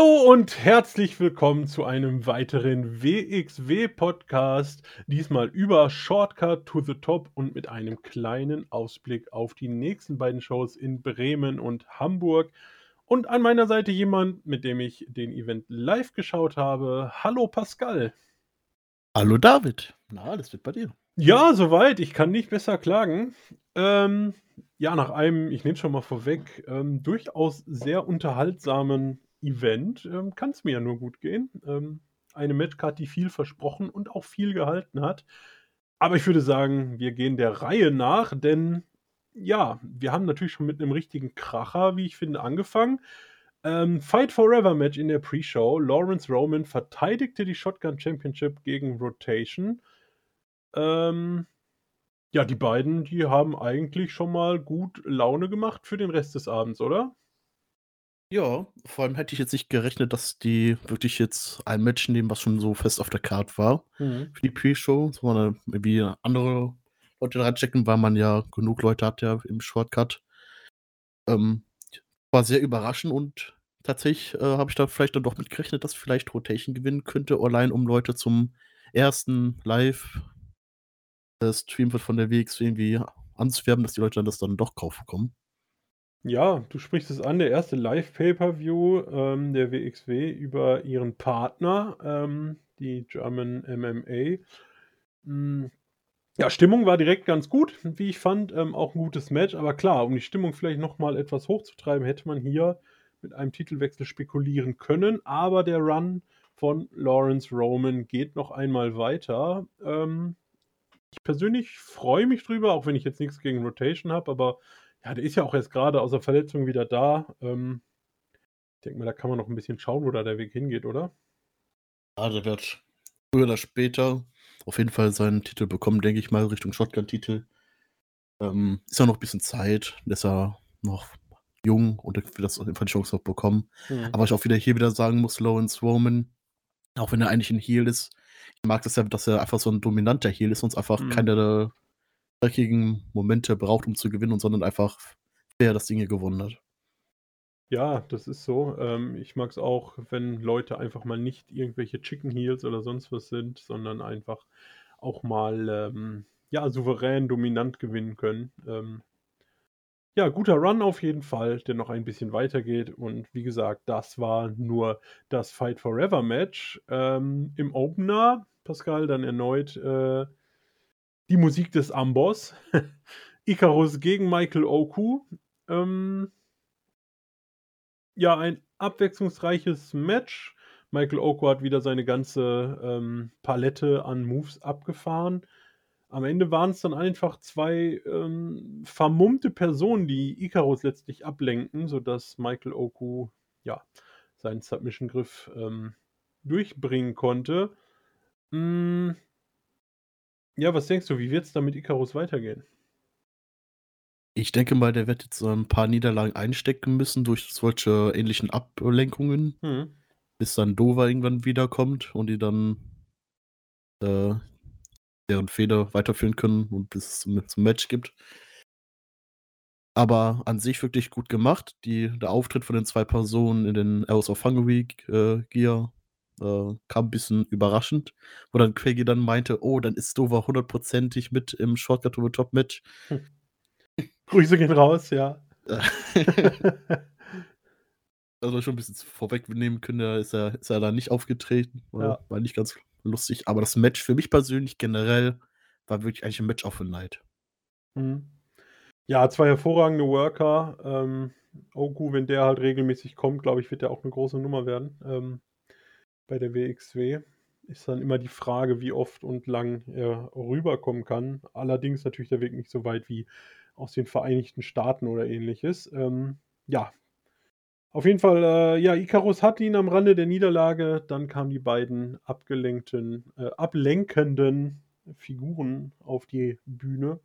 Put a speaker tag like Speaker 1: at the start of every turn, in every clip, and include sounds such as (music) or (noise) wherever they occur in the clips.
Speaker 1: Hallo und herzlich willkommen zu einem weiteren WXW-Podcast. Diesmal über Shortcut to the Top und mit einem kleinen Ausblick auf die nächsten beiden Shows in Bremen und Hamburg. Und an meiner Seite jemand, mit dem ich den Event live geschaut habe. Hallo Pascal.
Speaker 2: Hallo David. Na, alles wird bei dir.
Speaker 1: Ja, soweit. Ich kann nicht besser klagen. Ähm, ja, nach einem, ich nehme es schon mal vorweg, ähm, durchaus sehr unterhaltsamen Event ähm, kann es mir ja nur gut gehen. Ähm, eine Matchcard, die viel versprochen und auch viel gehalten hat. Aber ich würde sagen, wir gehen der Reihe nach, denn ja, wir haben natürlich schon mit einem richtigen Kracher, wie ich finde, angefangen. Ähm, Fight Forever Match in der Pre-Show. Lawrence Roman verteidigte die Shotgun Championship gegen Rotation. Ähm, ja, die beiden, die haben eigentlich schon mal gut Laune gemacht für den Rest des Abends, oder?
Speaker 2: Ja, vor allem hätte ich jetzt nicht gerechnet, dass die wirklich jetzt ein Match nehmen, was schon so fest auf der Karte war
Speaker 1: Mhm.
Speaker 2: für die Pre-Show, sondern irgendwie andere Leute reinchecken, weil man ja genug Leute hat ja im Shortcut. Ähm, war sehr überraschend und tatsächlich äh, habe ich da vielleicht dann doch mit gerechnet, dass vielleicht Rotation gewinnen könnte, allein um Leute zum ersten Live äh, Stream von der WX irgendwie anzuwerben, dass die Leute dann das dann doch kaufen kommen.
Speaker 1: Ja, du sprichst es an, der erste Live-Pay-Per-View ähm, der WXW über ihren Partner, ähm, die German MMA. Hm, ja, Stimmung war direkt ganz gut, wie ich fand. Ähm, auch ein gutes Match, aber klar, um die Stimmung vielleicht nochmal etwas hochzutreiben, hätte man hier mit einem Titelwechsel spekulieren können. Aber der Run von Lawrence Roman geht noch einmal weiter. Ähm, ich persönlich freue mich drüber, auch wenn ich jetzt nichts gegen Rotation habe, aber ja, der ist ja auch erst gerade aus der Verletzung wieder da. Ähm, ich denke mal, da kann man noch ein bisschen schauen, wo da der Weg hingeht, oder?
Speaker 2: Ja, der wird früher oder später auf jeden Fall seinen Titel bekommen, denke ich mal, Richtung Shotgun-Titel. Ähm, ist ja noch ein bisschen Zeit, ist ja noch jung und er wird das auf jeden Fall die Chance noch bekommen.
Speaker 1: Mhm.
Speaker 2: Aber ich auch wieder hier wieder sagen muss, Lawrence Roman, auch wenn er eigentlich ein Heal ist, ich mag das ja, dass er einfach so ein dominanter Heal ist und einfach
Speaker 1: Mhm.
Speaker 2: keine dreckigen Momente braucht, um zu gewinnen, sondern einfach fair das Ding hier gewonnen hat.
Speaker 1: Ja, das ist so. Ähm, ich mag es auch, wenn Leute einfach mal nicht irgendwelche Chicken Heels oder sonst was sind, sondern einfach auch mal ähm, ja, souverän, dominant gewinnen können. Ähm, ja, guter Run auf jeden Fall, der noch ein bisschen weitergeht. Und wie gesagt, das war nur das Fight Forever Match. Ähm, Im Opener, Pascal, dann erneut äh, die Musik des Amboss. (laughs) Icarus gegen Michael Oku. Ähm, ja, ein abwechslungsreiches Match. Michael Oku hat wieder seine ganze ähm, Palette an Moves abgefahren. Am Ende waren es dann einfach zwei ähm, vermummte Personen, die Icarus letztlich ablenken, sodass Michael Oku ja, seinen Submission-Griff ähm, durchbringen konnte. Mm, ja, was denkst du, wie wird es da mit Icarus weitergehen?
Speaker 2: Ich denke mal, der wird jetzt ein paar Niederlagen einstecken müssen durch solche ähnlichen Ablenkungen,
Speaker 1: Hm.
Speaker 2: bis dann Dover irgendwann wiederkommt und die dann äh, deren Fehler weiterführen können und bis es zum, Match gibt. Aber an sich wirklich gut gemacht. Die, der Auftritt von den zwei Personen in den House of Hungary äh, Gear äh, kam ein bisschen überraschend, wo dann Quaggy dann meinte, oh, dann ist Dover hundertprozentig mit im Shortcut to the Top Match. (laughs)
Speaker 1: Grüße gehen raus, ja. (laughs) (laughs)
Speaker 2: also schon ein bisschen vorwegnehmen können, da ist er, ist er da nicht aufgetreten. War,
Speaker 1: Ja.
Speaker 2: war nicht ganz lustig. Aber das Match für mich persönlich generell war wirklich eigentlich ein Match auf den Night.
Speaker 1: Mhm. Ja, zwei hervorragende Worker. Ähm, Oku, wenn der halt regelmäßig kommt, glaube ich, wird der auch eine große Nummer werden. Ähm, bei der WXW ist dann immer die Frage, wie oft und lang er rüberkommen kann. Allerdings natürlich der Weg nicht so weit wie aus den Vereinigten Staaten oder ähnliches. Ähm, ja, auf jeden Fall, äh, ja, Icarus hat ihn am Rande der Niederlage. Dann kamen die beiden abgelenkten, äh, ablenkenden Figuren auf die Bühne.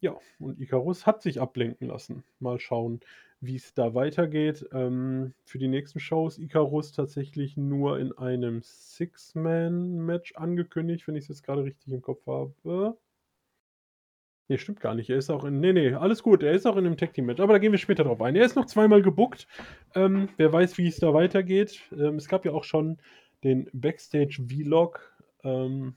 Speaker 1: Ja, und Icarus hat sich ablenken lassen. Mal schauen, wie es da weitergeht. Ähm, für die nächsten Shows Icarus tatsächlich nur in einem Six-Man-Match angekündigt, wenn ich es jetzt gerade richtig im Kopf habe. Ne, stimmt gar nicht. Er ist auch in ne, ne, alles gut. Er ist auch in 'nem Tag-Team-Match, aber da gehen wir später drauf ein. Er ist noch zweimal gebuckt. Ähm, wer weiß, wie es da weitergeht. Ähm, es gab ja auch schon den Backstage-Vlog, ähm,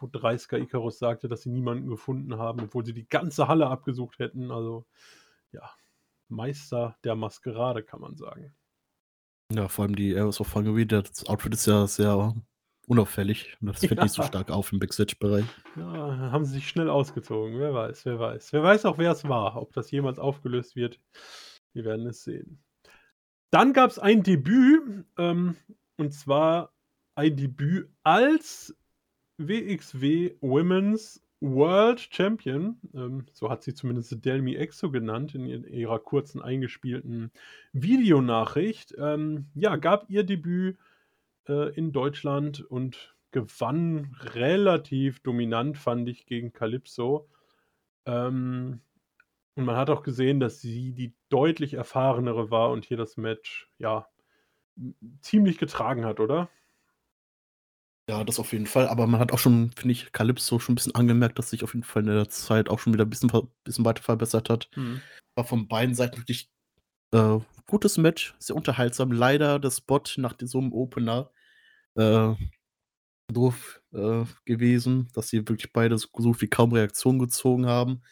Speaker 1: Dreisker Icarus sagte, dass sie niemanden gefunden haben, obwohl sie die ganze Halle abgesucht hätten. Also, ja, Meister der Maskerade, kann man sagen.
Speaker 2: Ja, vor allem die Arrows of Hungary, das Outfit ist ja sehr unauffällig und das fällt nicht so
Speaker 1: Ja.
Speaker 2: stark auf im Backstage-Bereich.
Speaker 1: Ja, haben sie sich schnell ausgezogen. Wer weiß, wer weiß. Wer weiß auch, wer es war. Ob das jemals aufgelöst wird, wir werden es sehen. Dann gab's ein Debüt, ähm, und zwar ein Debüt als WXW Women's World Champion. Ähm, so hat sie zumindest Delmi Exo genannt in ihrer kurzen eingespielten Videonachricht. Ähm, ja, gab ihr Debüt, äh, in Deutschland und gewann relativ dominant, fand ich, gegen Calypso. Ähm, und man hat auch gesehen, dass sie die deutlich erfahrenere war und hier das Match, ja, ziemlich getragen hat, oder?
Speaker 2: Ja, das auf jeden Fall, aber man hat auch schon, finde ich, Calypso schon 'n bisschen angemerkt, dass sich auf jeden Fall in der Zeit auch schon wieder 'n bisschen bisschen weiter verbessert hat.
Speaker 1: Mhm.
Speaker 2: War von beiden Seiten wirklich, äh, gutes Match, sehr unterhaltsam. Leider der Spot nach so 'nem Opener, äh, doof, äh, gewesen, dass sie wirklich beide so gut wie kaum Reaktion gezogen haben.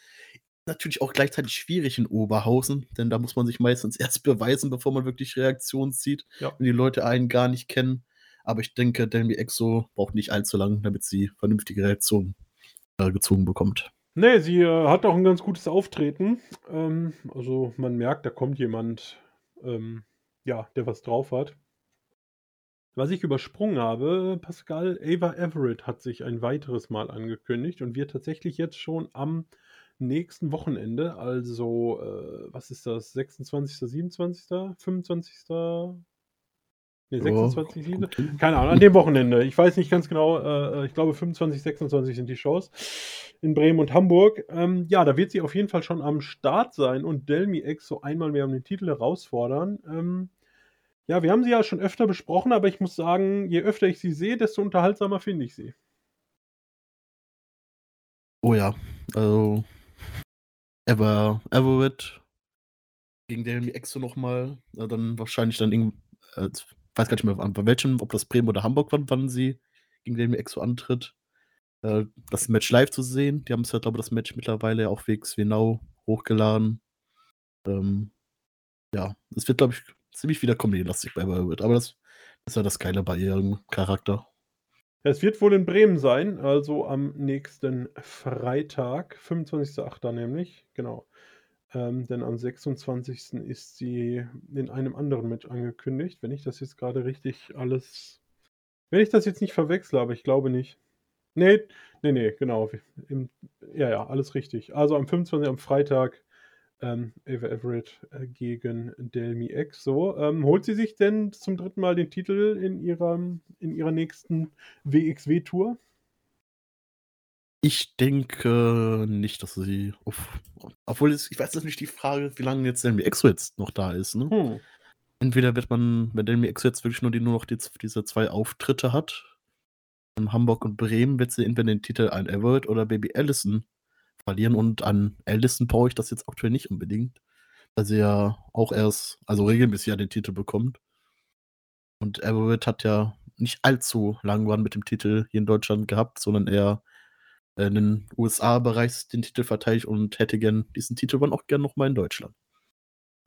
Speaker 2: Natürlich auch gleichzeitig schwierig in Oberhausen, denn da muss man sich meistens (laughs) erst beweisen, bevor man wirklich Reaktion zieht,
Speaker 1: Ja.
Speaker 2: wenn die Leute einen gar nicht kennen. Aber ich denke, Delmi Exo braucht nicht allzu lang, damit sie vernünftige Reaktionen, äh, gezogen bekommt.
Speaker 1: Ne, sie, äh, hat auch 'n ganz gutes Auftreten. Ähm, also, man merkt, da kommt jemand, ähm, ja, der was drauf hat. Was ich übersprungen habe, Pascal, Ava Everett hat sich ein weiteres Mal angekündigt und wird tatsächlich jetzt schon am nächsten Wochenende, also, äh, was ist das, 26., 27., 25. Ne,
Speaker 2: Ja,
Speaker 1: 26., 7.
Speaker 2: kommt hin.
Speaker 1: Keine Ahnung, an dem Wochenende. Ich weiß nicht ganz genau, äh, äh, ich glaube 25, 26 sind die Shows in Bremen und Hamburg. Ähm, ja, da wird sie auf jeden Fall schon am Start sein und Delmi Exo einmal mehr um den Titel herausfordern. Ähm, ja, wir haben sie ja schon öfter besprochen, aber ich muss sagen, je öfter ich sie sehe, desto unterhaltsamer finde ich sie.
Speaker 2: Oh ja, also Eva Everett gegen Delmi Exo noch mal, äh, dann wahrscheinlich dann irgend äh, weiß gar nicht mehr, bei welchem, ob das Bremen oder Hamburg war, wann sie gegen Delmi Exo antritt. Äh, das Match live zu sehen. Die haben's ja, glaube das Match mittlerweile auf WXW Now hochgeladen. Ähm, ja, es wird, glaube ich, ziemlich wieder Comedy-lastig bei Everett, aber das ist ja das Geile bei ihrem Charakter.
Speaker 1: Es wird wohl in Bremen sein, also am nächsten Freitag, 25.08. nämlich, genau. Ähm, denn am 26. ist sie in einem anderen Match angekündigt, wenn ich das jetzt grade richtig alles wenn ich das jetzt nicht verwechsle, aber ich glaube nicht. Ne, ne, ne, genau, im ja, ja, alles richtig. Also am 25. am Freitag, ähm, Ava Everett, äh, gegen Delmi Exo. Ähm, holt sie sich denn zum 3. Mal den Titel in ihrem in ihrer nächsten WXW-Tour?
Speaker 2: Ich denke nicht, dass sie auf obwohl es ich weiß jetzt nicht die Frage, wie lange jetzt Delmi Exo jetzt noch da ist, ne?
Speaker 1: Hm.
Speaker 2: Entweder wird man, wenn Delmi Exo jetzt wirklich nur die nur noch die diese 2 Auftritte hat, in Hamburg und Bremen, wird sie entweder den Titel an Everett oder Baby Allison verlieren und an Allison brauche ich das jetzt aktuell nicht unbedingt, weil sie ja auch erst also regelmäßig ja den Titel bekommt. Und Everett hat ja nicht allzu lang Run mit dem Titel hier in Deutschland gehabt, sondern eher in den USA bereits den Titel verteidigt und hätte gern diesen Titelrun auch gern noch mal in Deutschland.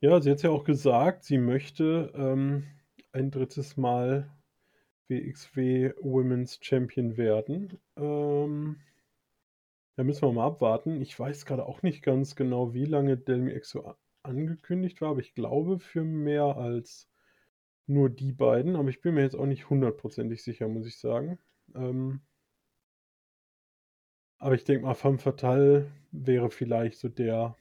Speaker 1: Ja, sie hat's ja auch gesagt, sie möchte, ähm, ein 3. Mal WXW Women's Champion werden. Ähm, da müssen wir mal abwarten. Ich weiß grade auch nicht ganz genau, wie lange Delmi Exo angekündigt war, aber ich glaube für mehr als nur die beiden, aber ich bin mir jetzt auch nicht hundertprozentig sicher, muss ich sagen. Ähm aber ich denke mal, Femme Fatale wäre vielleicht so der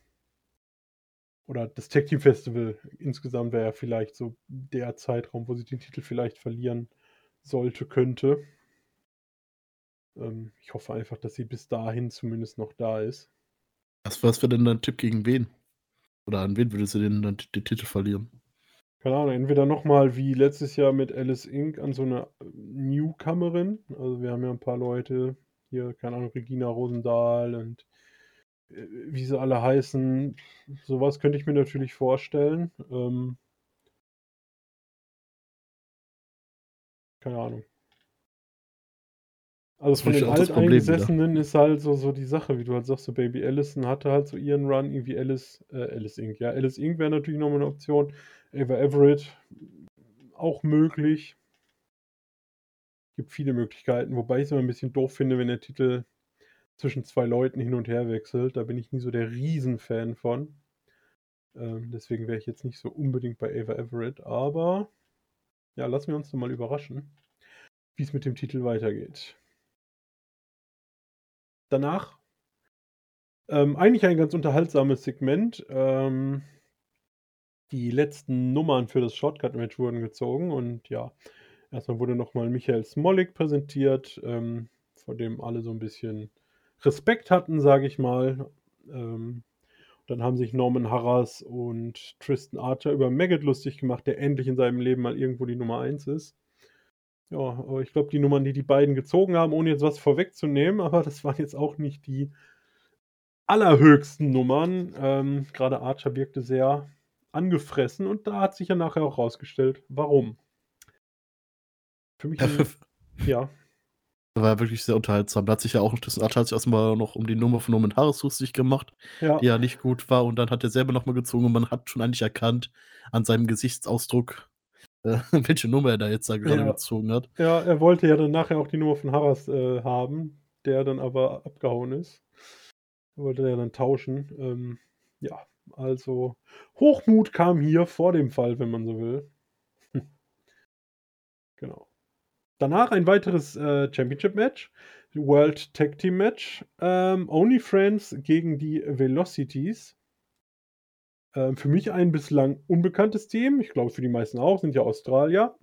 Speaker 1: oder das Tag Team Festival insgesamt wäre ja vielleicht so der Zeitraum, wo sie den Titel vielleicht verlieren sollte könnte. Ähm, ich hoffe einfach, dass sie bis dahin zumindest noch da ist.
Speaker 2: Was was wäre denn dein Tipp gegen wen? Oder an wen würde sie denn dann den Titel verlieren?
Speaker 1: Keine Ahnung, entweder noch mal wie letztes Jahr mit Alice Inc. an so 'ne Newcomerin. Also, wir haben ja 'n paar Leute hier, keine Ahnung, Regina Rosendahl und äh, wie sie alle heißen, sowas könnte ich mir natürlich vorstellen. Ähm keine Ahnung. Also von den Alteingesessenen ist halt so, so die Sache, wie du halt sagst, so Baby Allison hatte halt so ihren Run, irgendwie Alice, äh, Alice Inc. Ja, Alice Inc. wäre natürlich nochmal eine Option. Ava Everett auch möglich. Gibt viele Möglichkeiten, wobei ich es immer ein bisschen doof finde, wenn der Titel zwischen zwei Leuten hin und her wechselt. Da bin ich nie so der Riesenfan von. Ähm, deswegen wäre ich jetzt nicht so unbedingt bei Ava Everett, aber ja, lassen wir uns doch mal überraschen, wie es mit dem Titel weitergeht. Danach ähm, eigentlich ein ganz unterhaltsames Segment. Ähm, die letzten Nummern für das Shortcut-Match wurden gezogen und ja, erstmal wurde nochmal Michael Smolik präsentiert, ähm, vor dem alle so ein bisschen Respekt hatten, sage ich mal. Ähm, dann haben sich Norman Harras und Tristan Archer über Maggot lustig gemacht, der endlich in seinem Leben mal irgendwo die Nummer 1 ist. Ja, aber ich glaube, die Nummern, die die beiden gezogen haben, ohne jetzt was vorwegzunehmen, (laughs) aber das waren jetzt auch nicht die allerhöchsten Nummern. Ähm, Gerade Archer wirkte sehr angefressen und da hat sich ja nachher auch rausgestellt, warum. Für mich, (laughs) ein, ja.
Speaker 2: War wirklich sehr unterhaltsam. Da hat sich ja auch das hat sich erstmal noch um die Nummer von Norman Harris lustig gemacht,
Speaker 1: ja.
Speaker 2: die ja nicht gut war. Und dann hat er selber nochmal gezogen und man hat schon eigentlich erkannt an seinem Gesichtsausdruck, äh, (laughs) welche Nummer er da jetzt da gerade
Speaker 1: ja.
Speaker 2: gezogen hat.
Speaker 1: Ja, er wollte ja dann nachher auch die Nummer von Harras äh, haben, der dann aber abgehauen ist. Er wollte ja dann tauschen. Ähm, ja, also Hochmut kam hier vor dem Fall, wenn man so will. (laughs) genau. Danach ein weiteres äh, Championship-Match. World Tag Team Match. Ähm, Only Friends gegen die Velocities. Ähm, für mich ein bislang unbekanntes Team. Ich glaube, für die meisten auch. Sind ja Australier.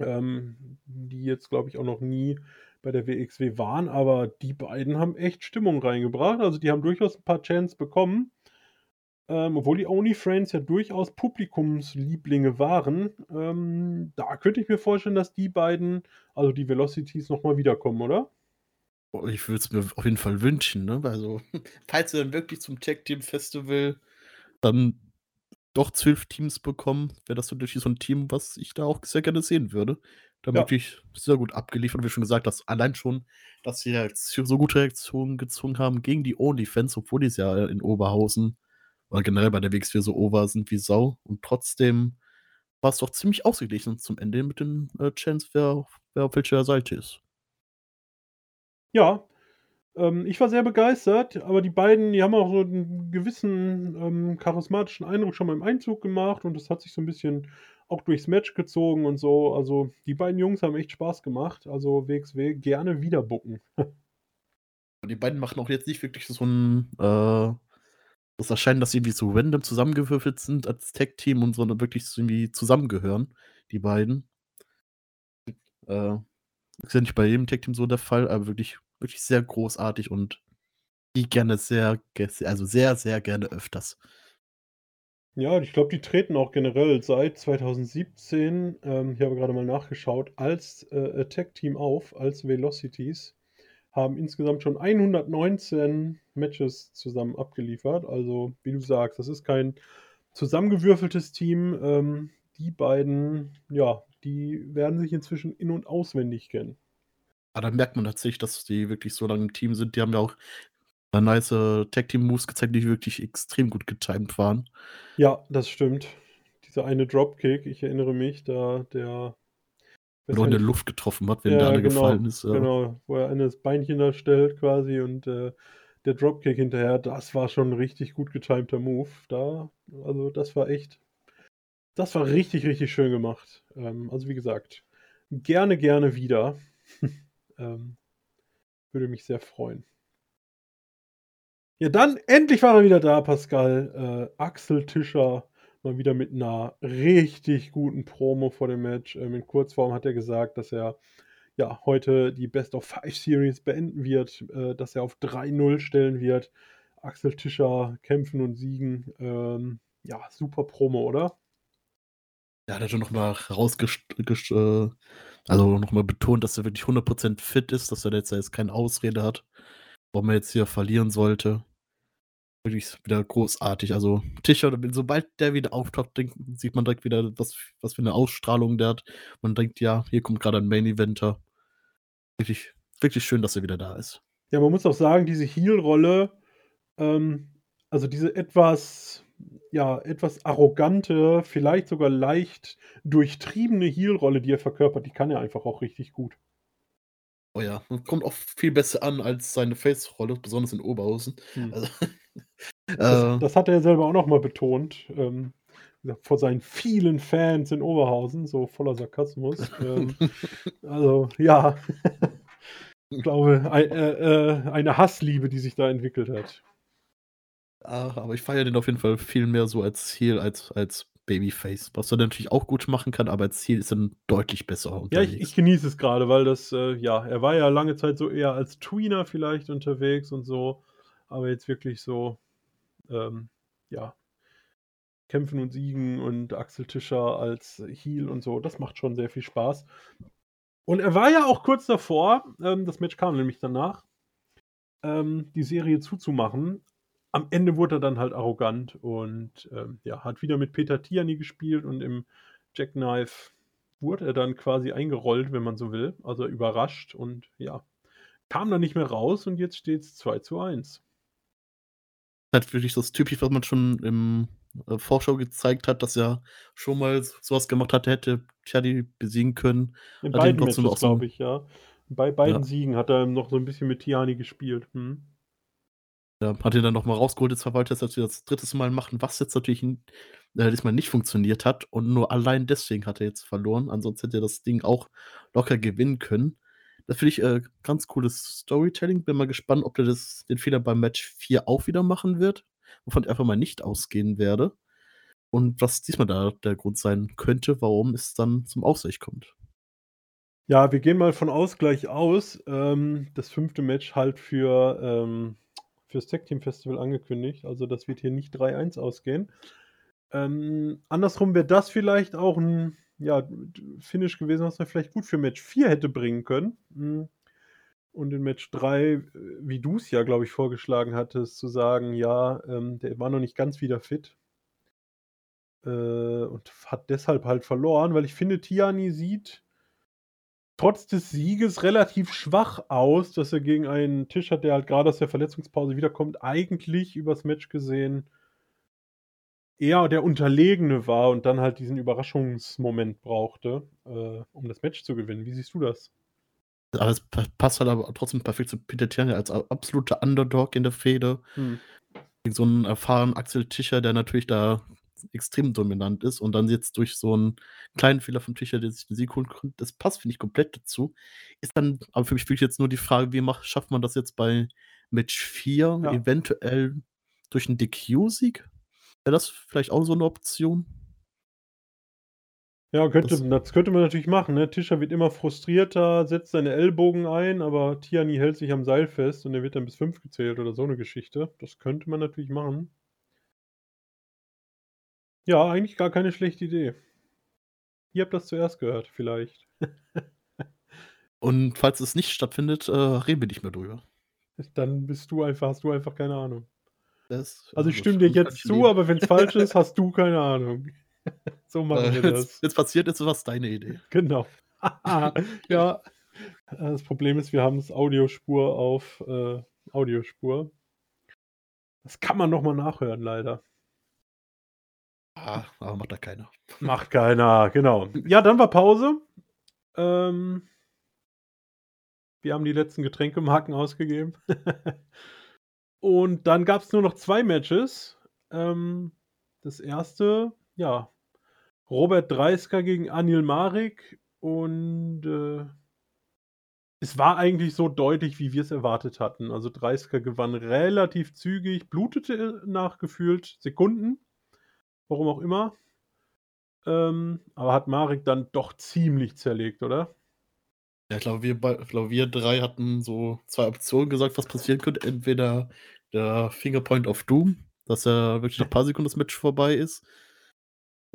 Speaker 1: Ähm, die jetzt, glaube ich, auch noch nie bei der WXW waren. Aber die beiden haben echt Stimmung reingebracht. Also, die haben durchaus ein paar Chance bekommen. Ähm, obwohl die OnlyFriends ja durchaus Publikumslieblinge waren, ähm, da könnte ich mir vorstellen, dass die beiden, also die Velocities, nochmal wiederkommen, oder?
Speaker 2: Ich würde es mir auf jeden Fall wünschen, ne? Also, (laughs) falls sie dann wirklich zum Tag Team Festival dann doch zwölf Teams bekommen, wäre das natürlich so ein Team, was ich da auch sehr gerne sehen würde. Da ja. wirklich sehr gut abgeliefert, wie schon gesagt hast. Allein schon, dass sie so gute Reaktionen gezwungen haben gegen die OnlyFans, obwohl die es ja in Oberhausen oder generell bei der WXW so over sind wie Sau. Und trotzdem war es doch ziemlich ausgeglichen zum Ende mit den äh, Chance, wer, wer auf welcher Seite ist.
Speaker 1: Ja, ähm, ich war sehr begeistert, aber die beiden, die haben auch so einen gewissen ähm, charismatischen Eindruck schon mal im Einzug gemacht und das hat sich so ein bisschen auch durchs Match gezogen und so. Also die beiden Jungs haben echt Spaß gemacht. Also WXW gerne wieder bucken.
Speaker 2: die beiden machen auch jetzt nicht wirklich so ein äh, das erscheint, dass sie irgendwie so random zusammengewürfelt sind als Tag-Team und so wirklich irgendwie zusammengehören, die beiden. Äh, ist ja nicht bei jedem Tag-Team so der Fall, aber wirklich, wirklich sehr großartig und die gerne sehr, also sehr, sehr gerne öfters.
Speaker 1: Ja, ich glaube, die treten auch generell seit 2017, ähm, ich habe gerade mal nachgeschaut, als äh, Tag-Team auf, als Velocities haben insgesamt schon 119 Matches zusammen abgeliefert. Also, wie du sagst, das ist kein zusammengewürfeltes Team. Ähm, die beiden, ja, die werden sich inzwischen in- und auswendig kennen.
Speaker 2: Aber ah, da merkt man tatsächlich, dass die wirklich so lange im Team sind. Die haben ja auch nice Tag-Team-Moves gezeigt, die wirklich extrem gut getimed waren.
Speaker 1: Ja, das stimmt. Dieser eine Dropkick, ich erinnere mich, da der
Speaker 2: noch in der Luft getroffen hat, wenn ja, der eine
Speaker 1: genau,
Speaker 2: gefallen ist.
Speaker 1: Ja. Genau, wo er das Beinchen da stellt quasi und äh, der Dropkick hinterher, das war schon ein richtig gut getimter Move. Da, also das war echt, das war richtig, richtig schön gemacht. Ähm, also wie gesagt, gerne, gerne wieder. (laughs) ähm, würde mich sehr freuen. Ja, dann endlich war er wieder da, Pascal. Äh, Axel Tischer mal wieder mit einer richtig guten Promo vor dem Match. Ähm, in Kurzform hat er gesagt, dass er ja heute die Best of Five Series beenden wird, äh, dass er auf 3-0 stellen wird. Axel Tischer kämpfen und siegen. Ähm, ja, super Promo, oder?
Speaker 2: Ja, hat schon nochmal rausgestellt, äh, also nochmal betont, dass er wirklich 100% fit ist, dass er jetzt, jetzt keine Ausrede hat, warum er jetzt hier verlieren sollte. Wirklich wieder großartig. Also, Tischer, sobald der wieder auftaucht, denkt sieht man direkt wieder, was was für 'ne Ausstrahlung der hat. Man denkt: „Ja, hier kommt grade ein Main Eventer.“ Wirklich wirklich schön, dass er wieder da ist.
Speaker 1: Ja, man muss auch sagen, diese Heel-Rolle, ähm also, diese etwas ja, etwas arrogante, vielleicht sogar leicht durchtriebene Heel-Rolle, die er verkörpert, die kann er einfach auch richtig gut.
Speaker 2: Oh ja, und kommt auch viel besser an als seine Face-Rolle, besonders in Oberhausen.
Speaker 1: Mhm.
Speaker 2: Also,
Speaker 1: Das
Speaker 2: äh
Speaker 1: das hat er selber auch noch mal betont, ähm, vor seinen vielen Fans in Oberhausen, so voller Sarkasmus. Ähm, (laughs) also, ja. Ich glaube, ei äh, äh, eine Hassliebe, die sich da entwickelt hat.
Speaker 2: Ah, aber ich feiere den auf jeden Fall viel mehr so als Heel als als Babyface, was er natürlich auch gut machen kann, aber als Heel ist er dann deutlich besser
Speaker 1: Ja, ich ich
Speaker 2: unterwegs.
Speaker 1: genieße es grade, weil das, äh ja, er war ja lange Zeit so eher als Tweener vielleicht unterwegs und so, aber jetzt wirklich so, ähm, ja, Kämpfen und Siegen und Axel Tischer als Heal und so, das macht schon sehr viel Spaß. Und er war ja auch kurz davor, ähm, das Match kam nämlich danach, ähm, die Serie zuzumachen. Am Ende wurde er dann halt arrogant und ähm, ja, hat wieder mit Peter Tiani gespielt und im Jackknife wurde er dann quasi eingerollt, wenn man so will. Also überrascht und ja, kam dann nicht mehr raus und jetzt steht es
Speaker 2: 2 zu 1 natürlich halt das typisch, was man schon im äh, Vorschau gezeigt hat, dass er schon mal sowas gemacht hat, er hätte Chadi besiegen können.
Speaker 1: In
Speaker 2: hat
Speaker 1: beiden Matches, glaube ich, ja. Bei beiden ja. Siegen hat er noch so ein bisschen mit Tiani gespielt. Hm.
Speaker 2: Ja, hat er dann nochmal rausgeholt, jetzt verwaltet er das das drittes Mal machen, was jetzt natürlich äh, diesmal nicht funktioniert hat und nur allein deswegen hat er jetzt verloren. Ansonsten hätte er das Ding auch locker gewinnen können. Das finde ich, äh, ganz cooles Storytelling. Bin mal gespannt, ob der das den Fehler beim Match 4 auch wieder machen wird, wovon ich einfach mal nicht ausgehen werde. Und was diesmal da der Grund sein könnte, warum es dann zum Ausgleich kommt.
Speaker 1: Ja, wir gehen mal von Ausgleich aus. Ähm, das 5. Match halt für, ähm fürs Tag Team Festival angekündigt. Also, das wird hier nicht 3:1 ausgehen. Ähm, andersrum wäre das vielleicht auch 'n, ja, Finish gewesen, was man vielleicht gut für Match 4 hätte bringen können. Hm, und in Match 3, äh, wie du's ja, glaube ich, vorgeschlagen hattest, zu sagen: „Ja, ähm, der war noch nicht ganz wieder fit.“ Äh, und hat deshalb halt verloren, weil ich finde, Tiani sieht trotz des Sieges relativ schwach aus, dass er gegen einen Tischer, der halt grade aus der Verletzungspause wiederkommt, eigentlich übers Match gesehen eher der Unterlegene war und dann halt diesen Überraschungsmoment brauchte, äh, um das Match zu gewinnen. Wie siehst du das?
Speaker 2: Alles pa passt halt aber trotzdem perfekt zu Peter Tiani als absoluter Underdog in der Fehde.
Speaker 1: Mhm.
Speaker 2: Gegen so 'n erfahrenen Axel Tischer, der natürlich da extrem dominant ist und dann jetzt durch so 'n kleinen Fehler vom Tischer, der sich den Sieg holen konnte, das passt, finde ich, komplett dazu. Ist dann aber für mich wirklich jetzt nur die Frage, wie macht schafft man das jetzt bei Match 4
Speaker 1: Ja.
Speaker 2: eventuell durch 'n DQ-Sieg? Wäre das vielleicht auch so 'ne Option?
Speaker 1: Ja, könnte
Speaker 2: Das
Speaker 1: das könnte man natürlich machen, ne? Tischer wird immer frustrierter, setzt seine Ellbogen ein, aber Tiani hält sich am Seil fest und er wird dann bis 5 gezählt oder so 'ne Geschichte. Das könnte man natürlich machen. Ja, eigentlich gar keine schlechte Idee. Ihr habt das zuerst gehört, vielleicht. (laughs)
Speaker 2: Und falls es nicht stattfindet, äh, reden wir nicht mehr drüber.
Speaker 1: Dann bist du einfach hast du einfach keine Ahnung.
Speaker 2: Das
Speaker 1: Also, ich stimme dir jetzt zu,
Speaker 2: leben.
Speaker 1: aber wenn's falsch (laughs) ist, hast du keine Ahnung. (laughs) So machen wir
Speaker 2: Äh, wenn's
Speaker 1: das.
Speaker 2: wenn's passiert ist, war's deine Idee. (laughs)
Speaker 1: Genau. Ja, äh, das Problem ist, wir haben's Audiospur auf, äh, Audiospur. Das kann man noch mal nachhören, leider.
Speaker 2: Ah, aber macht ja keiner.
Speaker 1: Macht keiner, genau. Ja, dann war Pause. Ähm wir haben die letzten Getränkemarken ausgegeben. Und dann gab's nur noch 2 Matches. Ähm, das 1., ja, Robert Dreisker gegen Anil Marik und, äh es war eigentlich so deutlich, wie wir's erwartet hatten. Also, Dreisker gewann relativ zügig, blutete nach gefühlt Sekunden, warum auch immer. Ähm, aber hat Marik dann doch ziemlich zerlegt, oder?
Speaker 2: Ja, ich glaube, wir glaube, wir 3 hatten so 2 Optionen gesagt, was passieren könnte. Entweder der Finger Point of Doom, dass er wirklich nach paar Sekunden das Match vorbei ist.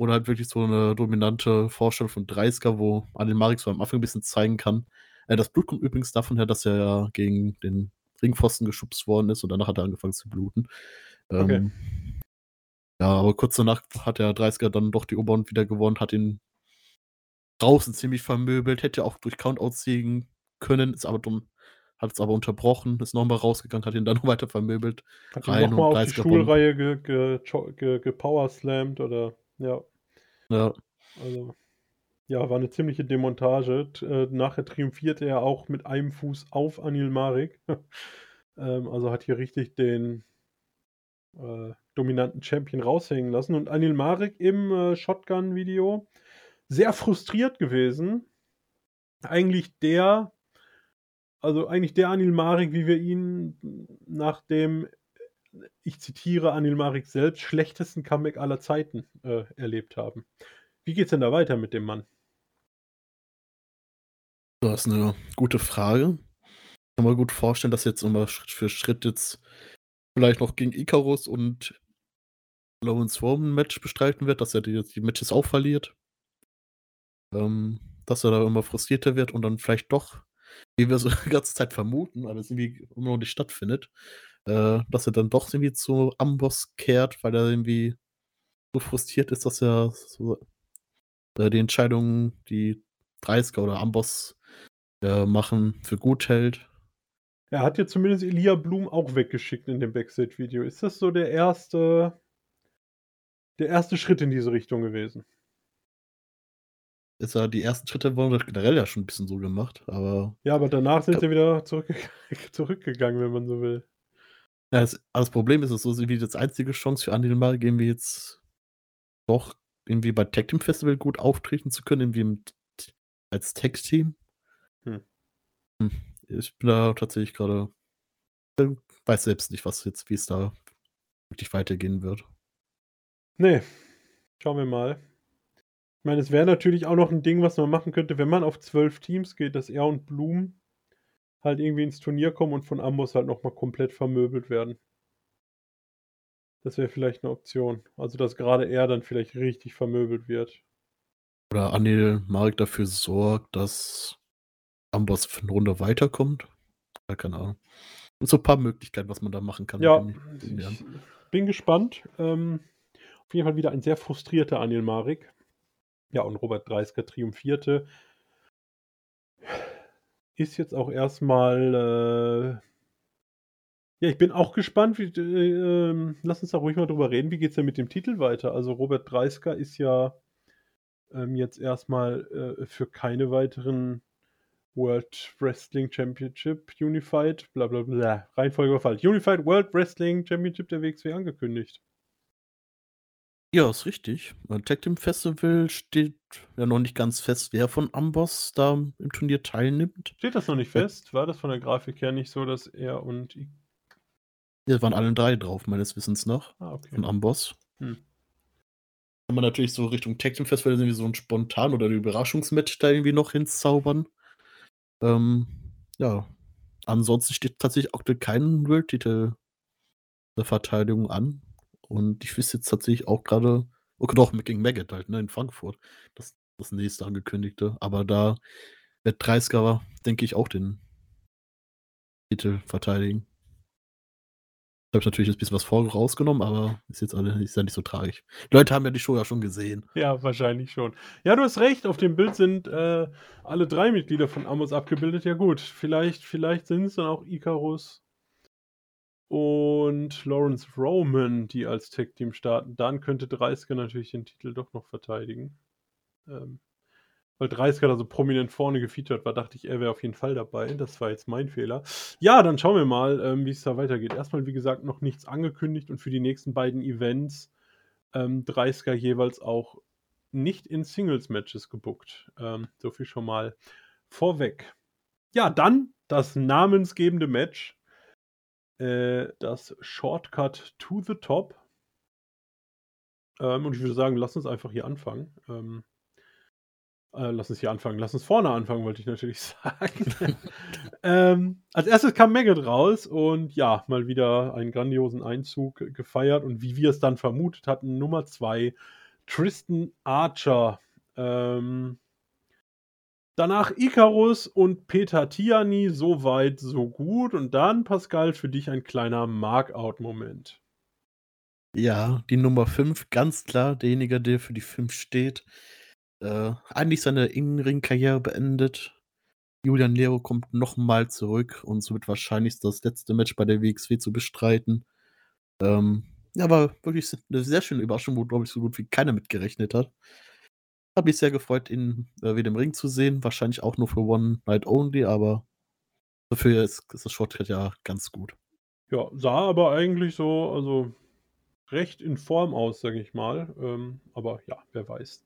Speaker 2: Oder halt wirklich so 'ne dominante Vorstellung von Dreisker, wo Anil Marik so am Anfang 'n bisschen zeigen kann äh, das Blut kommt übrigens davon her, dass er ja gegen den Ringpfosten geschubst worden ist und danach hat er angefangen zu bluten.
Speaker 1: Okay.
Speaker 2: Ähm, ja, aber kurz danach hat der 30er dann doch die Oberhand wieder gewonnen, hat ihn draußen ziemlich vermöbelt, hätte auch durch Countout siegen können, ist aber dumm hat es aber unterbrochen, ist noch mal rausgegangen, hat ihn dann (laughs) noch weiter vermöbelt,
Speaker 1: Hat ihn
Speaker 2: rein
Speaker 1: noch mal
Speaker 2: und
Speaker 1: auf die
Speaker 2: 30er Bomb.
Speaker 1: Stuhlreihe ge ge ge gepowerslammt oder ja.
Speaker 2: Ja.
Speaker 1: Also, ja, war 'ne ziemliche Demontage. Äh, nachher triumphierte er auch mit einem Fuß auf Anil Marik. (laughs) Ähm, also, hat hier richtig den äh, dominanten Champion raushängen lassen und Anil Marik im, äh, Shotgun-Video sehr frustriert gewesen. Eigentlich der also, eigentlich der Anil Marik, wie wir ihn nach dem, ich zitiere Anil Marik selbst, schlechtesten Comeback aller Zeiten, äh, erlebt haben. Wie geht's denn da weiter mit dem Mann?
Speaker 2: Das ist 'ne gute Frage. Kann mir gut vorstellen, dass jetzt immer Schritt für Schritt jetzt vielleicht noch gegen Icarus und Lawrence Roman 'n Match bestreiten wird, dass er die die Matches auch verliert. Ähm, dass er da immer frustrierter wird und dann vielleicht doch, wie wir so (laughs) die ganze Zeit vermuten, aber es irgendwie immer noch nicht stattfindet, äh, dass er dann doch irgendwie zu Amboss kehrt, weil er irgendwie so frustriert ist, dass er so, äh, die Entscheidungen, die 30er oder Amboss, äh, machen, für gut hält.
Speaker 1: Er hat ja zumindest Elia Blum auch weggeschickt in dem Backstage-Video. Ist das so der erste der erste Schritt in diese Richtung gewesen?
Speaker 2: Ist ja die ersten Schritte wurden generell ja schon 'n bisschen so gemacht, aber
Speaker 1: Ja, aber danach sind sie wieder zurückgeg (laughs) zurückgegangen, wenn man so will.
Speaker 2: Ja, das das Problem ist, es ist so irgendwie jetzt einzige Chance für Anil Marik irgendwie jetzt doch irgendwie bei Tag Team Festival gut auftreten zu können, irgendwie mit als Tag-Team.
Speaker 1: Hm.
Speaker 2: Hm, ich bin da tatsächlich grade ähm, weiß selbst nicht, was jetzt wie es da wirklich weitergehen wird.
Speaker 1: Ne, schauen wir mal. Ich meine, es wäre natürlich auch noch 'n Ding, was man machen könnte, wenn man auf 12 Teams geht, dass er und Blum halt irgendwie ins Turnier kommen und von Amboss halt noch mal komplett vermöbelt werden. Das wäre vielleicht 'ne Option. Also, dass grade er dann vielleicht richtig vermöbelt wird.
Speaker 2: Oder Anil Marik dafür sorgt, dass Amboss für 'ne Runde weiterkommt. Ja, keine Ahnung. Gibt so 'n paar Möglichkeiten, was man da machen kann
Speaker 1: Ja, ich bin gespannt. Ähm, auf jeden Fall wieder ein sehr frustrierter Anil Marik. Ja, und Robert Dreisker triumphierte. Ist jetzt auch erst mal, äh ja, ich bin auch gespannt, wie äh, ähm, lass uns da ruhig mal drüber reden. Wie geht's denn mit dem Titel weiter? Also, Robert Dreisker ist ja, ähm, jetzt erst mal, äh, für keine weiteren World Wrestling Championship Unified bla bla bla. Reihenfolge war falsch. Unified World Wrestling Championship der WXW angekündigt.
Speaker 2: Ja, ist richtig. Beim Tag Team Festival steht ja noch nicht ganz fest, wer von Amboss da im Turnier teilnimmt.
Speaker 1: Steht das noch nicht
Speaker 2: Äh
Speaker 1: fest? War das von der Grafik her nicht so, dass er und I
Speaker 2: Ja, waren alle 3 drauf, meines Wissens nach,
Speaker 1: Ah, okay.
Speaker 2: von Amboss.
Speaker 1: Hm.
Speaker 2: Kann man natürlich so Richtung Tag Team Festival irgendwie so 'n spontan oder 'n Überraschungsmatch da irgendwie noch hinzaubern. Ähm, ja. Ansonsten steht tatsächlich aktuell kein World-Titel zur Verteidigung an. Und ich wüsste jetzt tatsächlich auch grade okay, doch, mit gegen Maggot halt, ne, in Frankfurt. Das das nächste angekündigte. Aber da wird Dreisker, denke ich, auch den Titel verteidigen. Habe ich natürlich jetzt bisschen was vor rausgenommen, aber ist jetzt alle ist ja nicht so tragisch. Die Leute haben ja die Show ja schon gesehen.
Speaker 1: Ja, wahrscheinlich schon. Ja, du hast recht, auf dem Bild sind, äh, alle 3 Mitglieder von Amboss abgebildet. Ja gut, vielleicht vielleicht sind's dann auch Icarus und Lawrence Roman, die als Tag Team starten. Dann könnte Dreisker natürlich den Titel doch noch verteidigen. Ähm, weil Dreisker da so prominent vorne gefeatured war, dachte ich, er wäre auf jeden Fall dabei. Das war jetzt mein Fehler. Ja, dann schauen wir mal, ähm, wie's da weitergeht. Erst mal, wie gesagt, noch nichts angekündigt und für die nächsten beiden Events, ähm, Dreisker jeweils auch nicht in Singles-Matches gebookt. Ähm, so viel schon mal vorweg. Ja, dann das namensgebende Match. Äh, das Shortcut to the Top. Ähm, und ich würde sagen, lass uns einfach hier anfangen. Ähm äh, lass uns hier anfangen. Lass uns vorne anfangen, wollte ich natürlich (laughs) sagen. (laughs) Ähm, als Erstes kam Maggot raus und ja, mal wieder einen grandiosen Einzug gefeiert und wie wir's dann vermutet hatten, Nummer 2 Tristan Archer. Ähm danach Icarus und Peter Tiani, so weit, so gut. Und dann, Pascal, für dich ein kleiner Mark-out-Moment.
Speaker 2: Ja, die Nummer 5, ganz klar derjenige, der für die 5 steht. Äh, eigentlich seine In-Ring-Karriere beendet. Julian Lero kommt noch mal zurück und so wird wahrscheinlich das letzte Match bei der WXW zu bestreiten. Ähm, ja, war wirklich s 'ne sehr schöne Überraschung, wo, glaube ich, so gut wie keiner mit gerechnet hat. Hat mich sehr gefreut, ihn, äh, wieder im Ring zu sehen. Wahrscheinlich auch nur für One Night Only, aber dafür ist ist das Shortcut ja ganz gut.
Speaker 1: Ja, sah aber eigentlich so also, recht in Form aus, sage ich mal. Ähm, aber ja, wer weiß.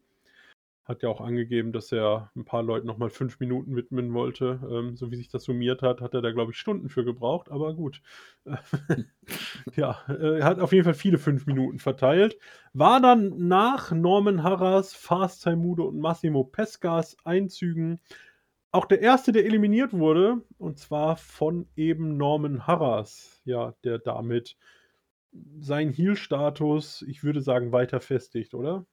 Speaker 1: Hat ja auch angegeben, dass er 'n paar Leuten noch mal 5 Minuten widmen wollte. Ähm, so wie sich das summiert hat, hat er da, glaube ich, Stunden für gebraucht, aber gut. (laughs) Ja, äh, er hat auf jeden Fall viele 5 Minuten verteilt. War dann nach Norman Harras, Fast Taimudo und Massimo Pescas Einzügen auch der Erste, der eliminiert wurde, und zwar von eben Norman Harras, ja, der damit seinen Heel-Status, ich würde sagen, weiter festigt, oder?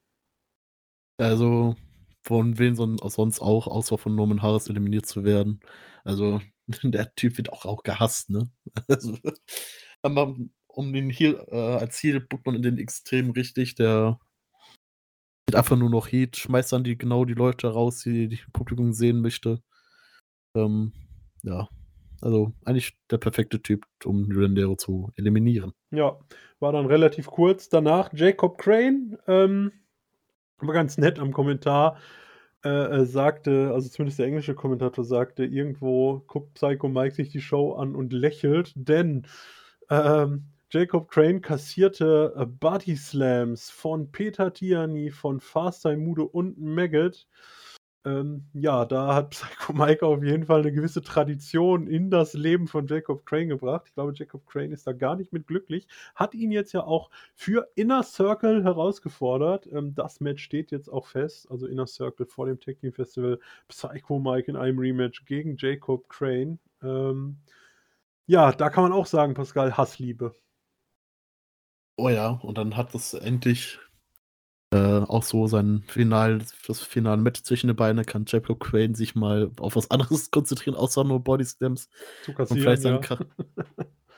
Speaker 2: Also, von wem son sonst auch, außer von Norman Harras eliminiert zu werden. Also, (laughs) der Typ wird auch auch gehasst, ne? (laughs) Also, um den Heel äh, als Heel bookt man den extrem richtig. Der hat einfach nur noch Heat, schmeißt dann die genau die Leute raus, die die Publikum sehen möchte. Ähm, ja, also eigentlich der perfekte Typ, um Lero zu eliminieren.
Speaker 1: Ja, war dann relativ kurz danach Jacob Crane, ähm, war ganz nett am Kommentar, äh, äh, sagte also zumindest der englische Kommentator sagte irgendwo guckt Psycho Mike sich die Show an und lächelt, denn, ähm, Jacob Crane kassierte, äh, Body Slams von Peter Tierney, von Fast Taimudo und Maggot. Ähm, ja, da hat (laughs) Psycho Mike auf jeden Fall 'ne gewisse Tradition in das Leben von Jacob Crane gebracht. Ich glaube, Jacob Crane ist da gar nicht mit glücklich. Hat ihn jetzt ja auch für Inner Circle herausgefordert. Ähm, das Match steht jetzt auch fest, also Inner Circle vor dem Tag Team Festival. Psycho Mike in einem Rematch gegen Jacob Crane. Ähm, ja, da kann man auch sagen, Pascal, Hassliebe.
Speaker 2: Oh ja, und dann hat es endlich äh, auch so sein Final das finale Match zwischen den beiden. Kann Jacob Crane sich mal auf was anderes (laughs) konzentrieren, außer nur Body Slams.
Speaker 1: Zu
Speaker 2: Und vielleicht
Speaker 1: ja.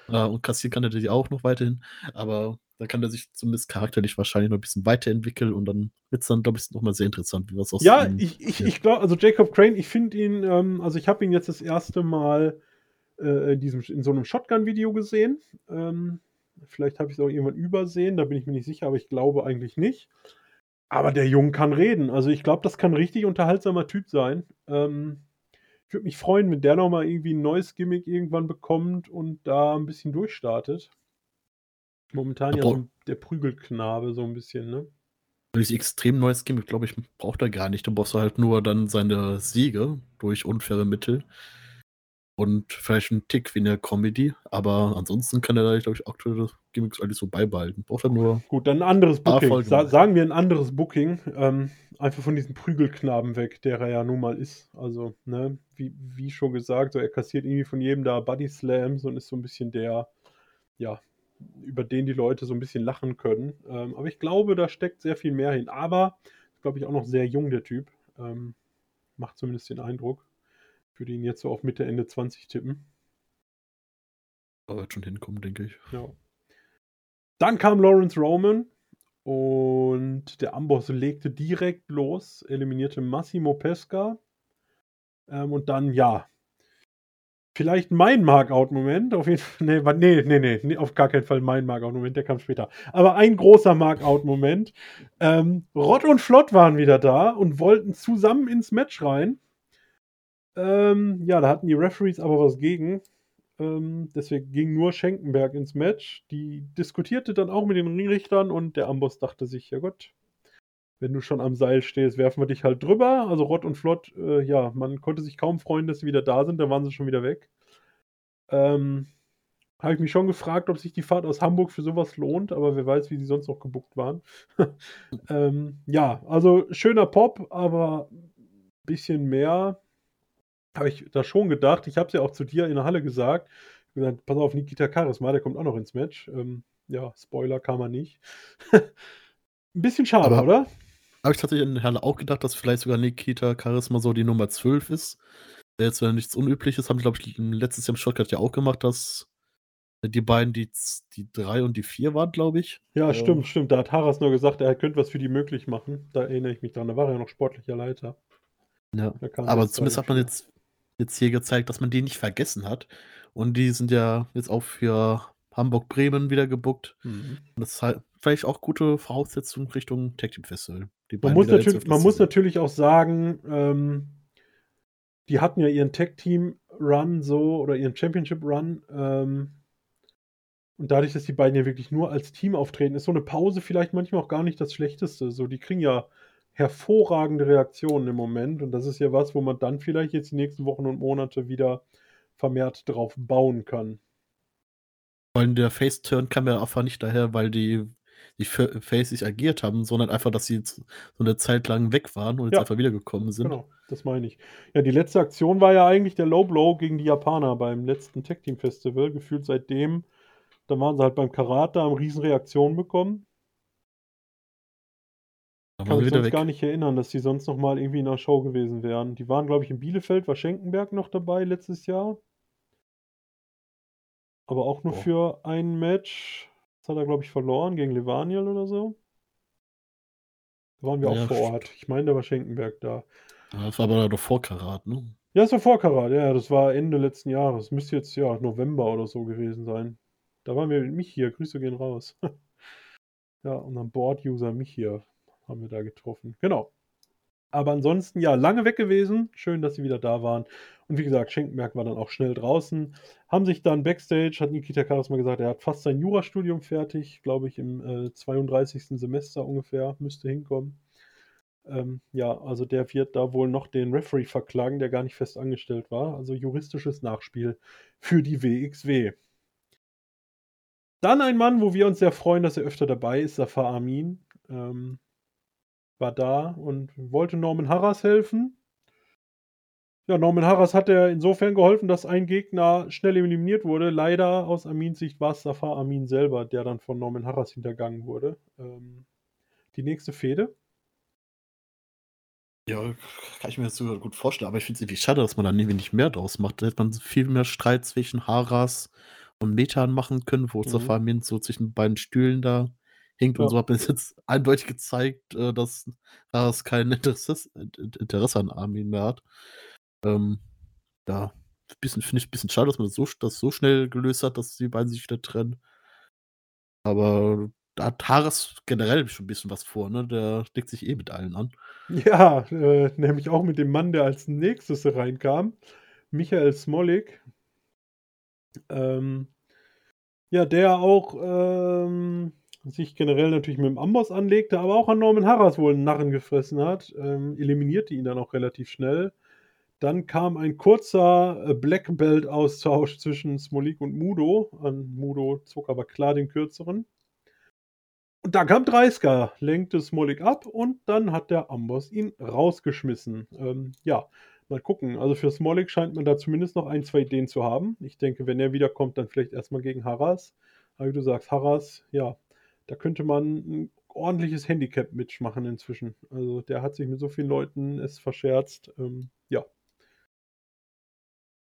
Speaker 2: Äh, (laughs) und kassieren kann er die auch noch weiterhin, aber da kann er sich zumindest charakterlich wahrscheinlich noch 'n bisschen weiterentwickeln und dann wird's dann, glaube ich, noch mal sehr interessant, wie was aus
Speaker 1: Ja, ich ich
Speaker 2: wird.
Speaker 1: ich glaube also Jacob Crane, ich finde ihn ähm, also ich habe ihn jetzt das 1. Mal, äh, in diesem in so 'nem Shotgun-Video gesehen. Ähm, vielleicht habe ich's auch irgendwann übersehen, da bin ich mir nicht sicher, aber ich glaube eigentlich nicht. Aber der Junge kann reden. Also, ich glaube, das kann richtig unterhaltsamer Typ sein. Ähm, ich würde mich freuen, wenn der noch mal irgendwie 'n neues Gimmick irgendwann bekommt und da 'n bisschen durchstartet. Momentan ja so der Prügelknabe so 'n bisschen, ne?
Speaker 2: extrem neues Gimmick, glaube ich, braucht er gar nicht. Da brauchst du halt nur dann seine Siege durch unfaire Mittel. Und vielleicht 'n Tick wie in der Comedy, aber ansonsten kann er da, glaube ich, aktuelle Gimmicks eigentlich so beibehalten. Braucht er nur
Speaker 1: Gut, dann 'n anderes Booking. Sa sagen wir 'n anderes Booking, ähm, einfach von diesem Prügelknaben weg, der er ja nun mal ist. Also, ne, wie wie schon gesagt, so er kassiert irgendwie von jedem da Body Slams und ist so 'n bisschen der ja, über den die Leute so 'n bisschen lachen können. Ähm, aber ich glaube, da steckt sehr viel mehr hin. Aber glaube ich, auch noch sehr jung, der Typ. Ähm, macht zumindest den Eindruck. Würde ihn jetzt so auf Mitte, Ende 20 tippen.
Speaker 2: Er wird schon hinkommen, denke ich.
Speaker 1: Ja. Dann kam Lawrence Roman und der Amboss legte direkt los, eliminierte Massimo Pesca. Ähm, und dann, ja vielleicht mein Mark-Out-Moment, auf jeden Fall (laughs) ne, wa ne, ne, ne, ne, auf gar keinen Fall mein Mark-Out-Moment, der kam später. Aber ein großer Mark-Out-Moment. Ähm, Rott und Flott waren wieder da und wollten zusammen ins Match rein. Ähm, ja, da hatten die Referees aber was gegen. Ähm, deswegen ging nur Schenkenberg ins Match. Die diskutierte dann auch mit den Ringrichtern und der Amboss dachte sich: „Ja gut, wenn du schon am Seil stehst, werfen wir dich halt drüber.“ Also, Rott und Flott, äh, ja, man konnte sich kaum freuen, dass sie wieder da sind, dann waren sie schon wieder weg. Ähm, habe ich mich schon gefragt, ob sich die Fahrt aus Hamburg für so was lohnt, aber wer weiß, wie sie sonst noch gebookt waren. (laughs) Ähm, ja, also schöner Pop, aber bisschen mehr habe ich da schon gedacht. Ich habe es ja auch zu dir in der Halle gesagt. Gesagt: „Pass auf, Nikita Charisma, der kommt auch noch ins Match.“ Ähm, ja, Spoiler, kam er nicht. (laughs) 'N bisschen schade,
Speaker 2: Aber
Speaker 1: oder?
Speaker 2: habe ich tatsächlich in der Halle auch gedacht, dass vielleicht sogar Nikita Charisma so die Nummer 12 ist. Jetzt ja nichts Unübliches, haben die, glaube ich, letztes Jahr im Shortcut ja auch gemacht, dass Die beiden, die die 3 und die 4 waren, glaube ich.
Speaker 1: Ja,
Speaker 2: Ähm
Speaker 1: stimmt, stimmt. Da hat Harras nur gesagt, er könnte was für die möglich machen. Da erinnere ich mich dran. Da war er ja noch sportlicher Leiter.
Speaker 2: Ja, aber
Speaker 1: das 2
Speaker 2: zumindest hat man
Speaker 1: 4.
Speaker 2: jetzt jetzt hier gezeigt, dass man die nicht vergessen hat. Und die sind ja jetzt auch für Hamburg-Bremen wieder gebuckt.
Speaker 1: Mhm.
Speaker 2: Und das ist halt vielleicht auch gute Voraussetzung Richtung Tag Team Festival.
Speaker 1: Man muss,
Speaker 2: wieder jetzt
Speaker 1: natür
Speaker 2: öfters
Speaker 1: man muss natürlich auch sagen, ähm, die hatten ja ihren Tag-Team-Run so oder ihren Championship-Run. Ähm, und dadurch, dass die beiden ja wirklich nur als Team auftreten, ist so eine Pause vielleicht manchmal auch gar nicht das Schlechteste. So, die kriegen ja hervorragende Reaktionen im Moment. Und das ist ja was, wo man dann vielleicht jetzt die nächsten Wochen und Monate wieder vermehrt drauf bauen kann.
Speaker 2: Vor allem der Face-Turn kam ja einfach nicht daher, weil die die Fa Faces agiert haben, sondern einfach, dass sie jetzt so eine Zeit lang weg waren und jetzt
Speaker 1: Ja.
Speaker 2: einfach wiedergekommen sind.
Speaker 1: Genau, das meine ich. Ja, die letzte Aktion war ja eigentlich der Low Blow gegen die Japaner beim letzten Tag Team Festival. Gefühlt seitdem, da waren sie halt beim Karate, haben Riesenreaktionen bekommen.
Speaker 2: Dann
Speaker 1: Kann
Speaker 2: wieder
Speaker 1: sonst
Speaker 2: weg.
Speaker 1: gar nicht erinnern, dass die sonst noch mal irgendwie in 'ner Show gewesen wären. Die waren, glaube ich, in Bielefeld, war Schenkenberg noch dabei letztes Jahr. Aber auch nur
Speaker 2: Boah.
Speaker 1: für ein Match. Das hat er, glaube ich, verloren gegen Levaniel oder so. Da waren wir
Speaker 2: Ja,
Speaker 1: auch vor Ort. Ich meine, da war Schenkenberg da.
Speaker 2: Ja, das war aber noch vor Karat, ne?
Speaker 1: Ja, das war vor Karat, ja, das war Ende letzten Jahres. Müsste jetzt, ja, November oder so gewesen sein. Da waren wir mit mich hier. Grüße gehen raus. (laughs) Ja, unseren Board-User mich hier haben wir da getroffen. Genau. Aber ansonsten, ja, lange weg gewesen. Schön, dass sie wieder da waren. Und wie gesagt, Schenkenberg war dann auch schnell draußen. Haben sich dann Backstage, hat Nikita Charisma gesagt, er hat fast sein Jurastudium fertig, glaube ich, im äh, 32. Semester ungefähr, müsste hinkommen. Ähm, ja, also der wird da wohl noch den Referee verklagen, der gar nicht fest angestellt war. Also juristisches Nachspiel für die WXW. Dann ein Mann, wo wir uns sehr freuen, dass er öfter dabei ist, Safar Amin. Ähm, war da und wollte Norman Harras helfen. Ja, Norman Harras hat er insofern geholfen, dass ein Gegner schnell eliminiert wurde. Leider aus Amins Sicht war es Safar Amin selber, der dann von Norman Harras hintergangen wurde. Ähm, die nächste Fehde.
Speaker 2: Ja, kann ich mir jetzt sogar gut vorstellen, aber ich finde es irgendwie schade, dass man da nicht mehr draus macht. Da hätte man viel mehr Streit zwischen Haras und Methan machen können, wo
Speaker 1: Mhm.
Speaker 2: Safar Amin so zwischen beiden Stühlen da hinkt und
Speaker 1: Ja.
Speaker 2: so hat man jetzt (laughs) eindeutig gezeigt, äh, dass Haras kein Interesses Interesse an Armin mehr hat. Ähm, ja, bisschen finde ich 'n bisschen schade, dass man das so das so schnell gelöst hat, dass die beiden sich wieder trennen. Aber da hat Haras generell schon 'n bisschen was vor, ne? Der legt sich eh mit allen an.
Speaker 1: Ja, äh, nämlich auch mit dem Mann, der als Nächstes reinkam, Michael Smolik. Ähm, ja, der auch, ähm, sich generell natürlich mit dem Amboss anlegte, aber auch an Norman Harras wohl 'n Narren gefressen hat, ähm, eliminierte ihn dann auch relativ schnell. Dann kam ein kurzer, äh, Black Belt Austausch zwischen Smolik und Mudo. An Mudo zog aber klar den Kürzeren. Und dann kam Dreisker, lenkte Smolik ab und dann hat der Amboss ihn rausgeschmissen. Ähm, ja, mal gucken. Also für Smolik scheint man da zumindest noch ein, 2 Ideen zu haben. Ich denke, wenn er wiederkommt, dann vielleicht erst mal gegen Harras. Aber wie du sagst, Harras, ja, da könnte man 'n ordentliches Handicap-Match machen inzwischen. Also, der hat sich mit so vielen Leuten es verscherzt. Ähm, ja.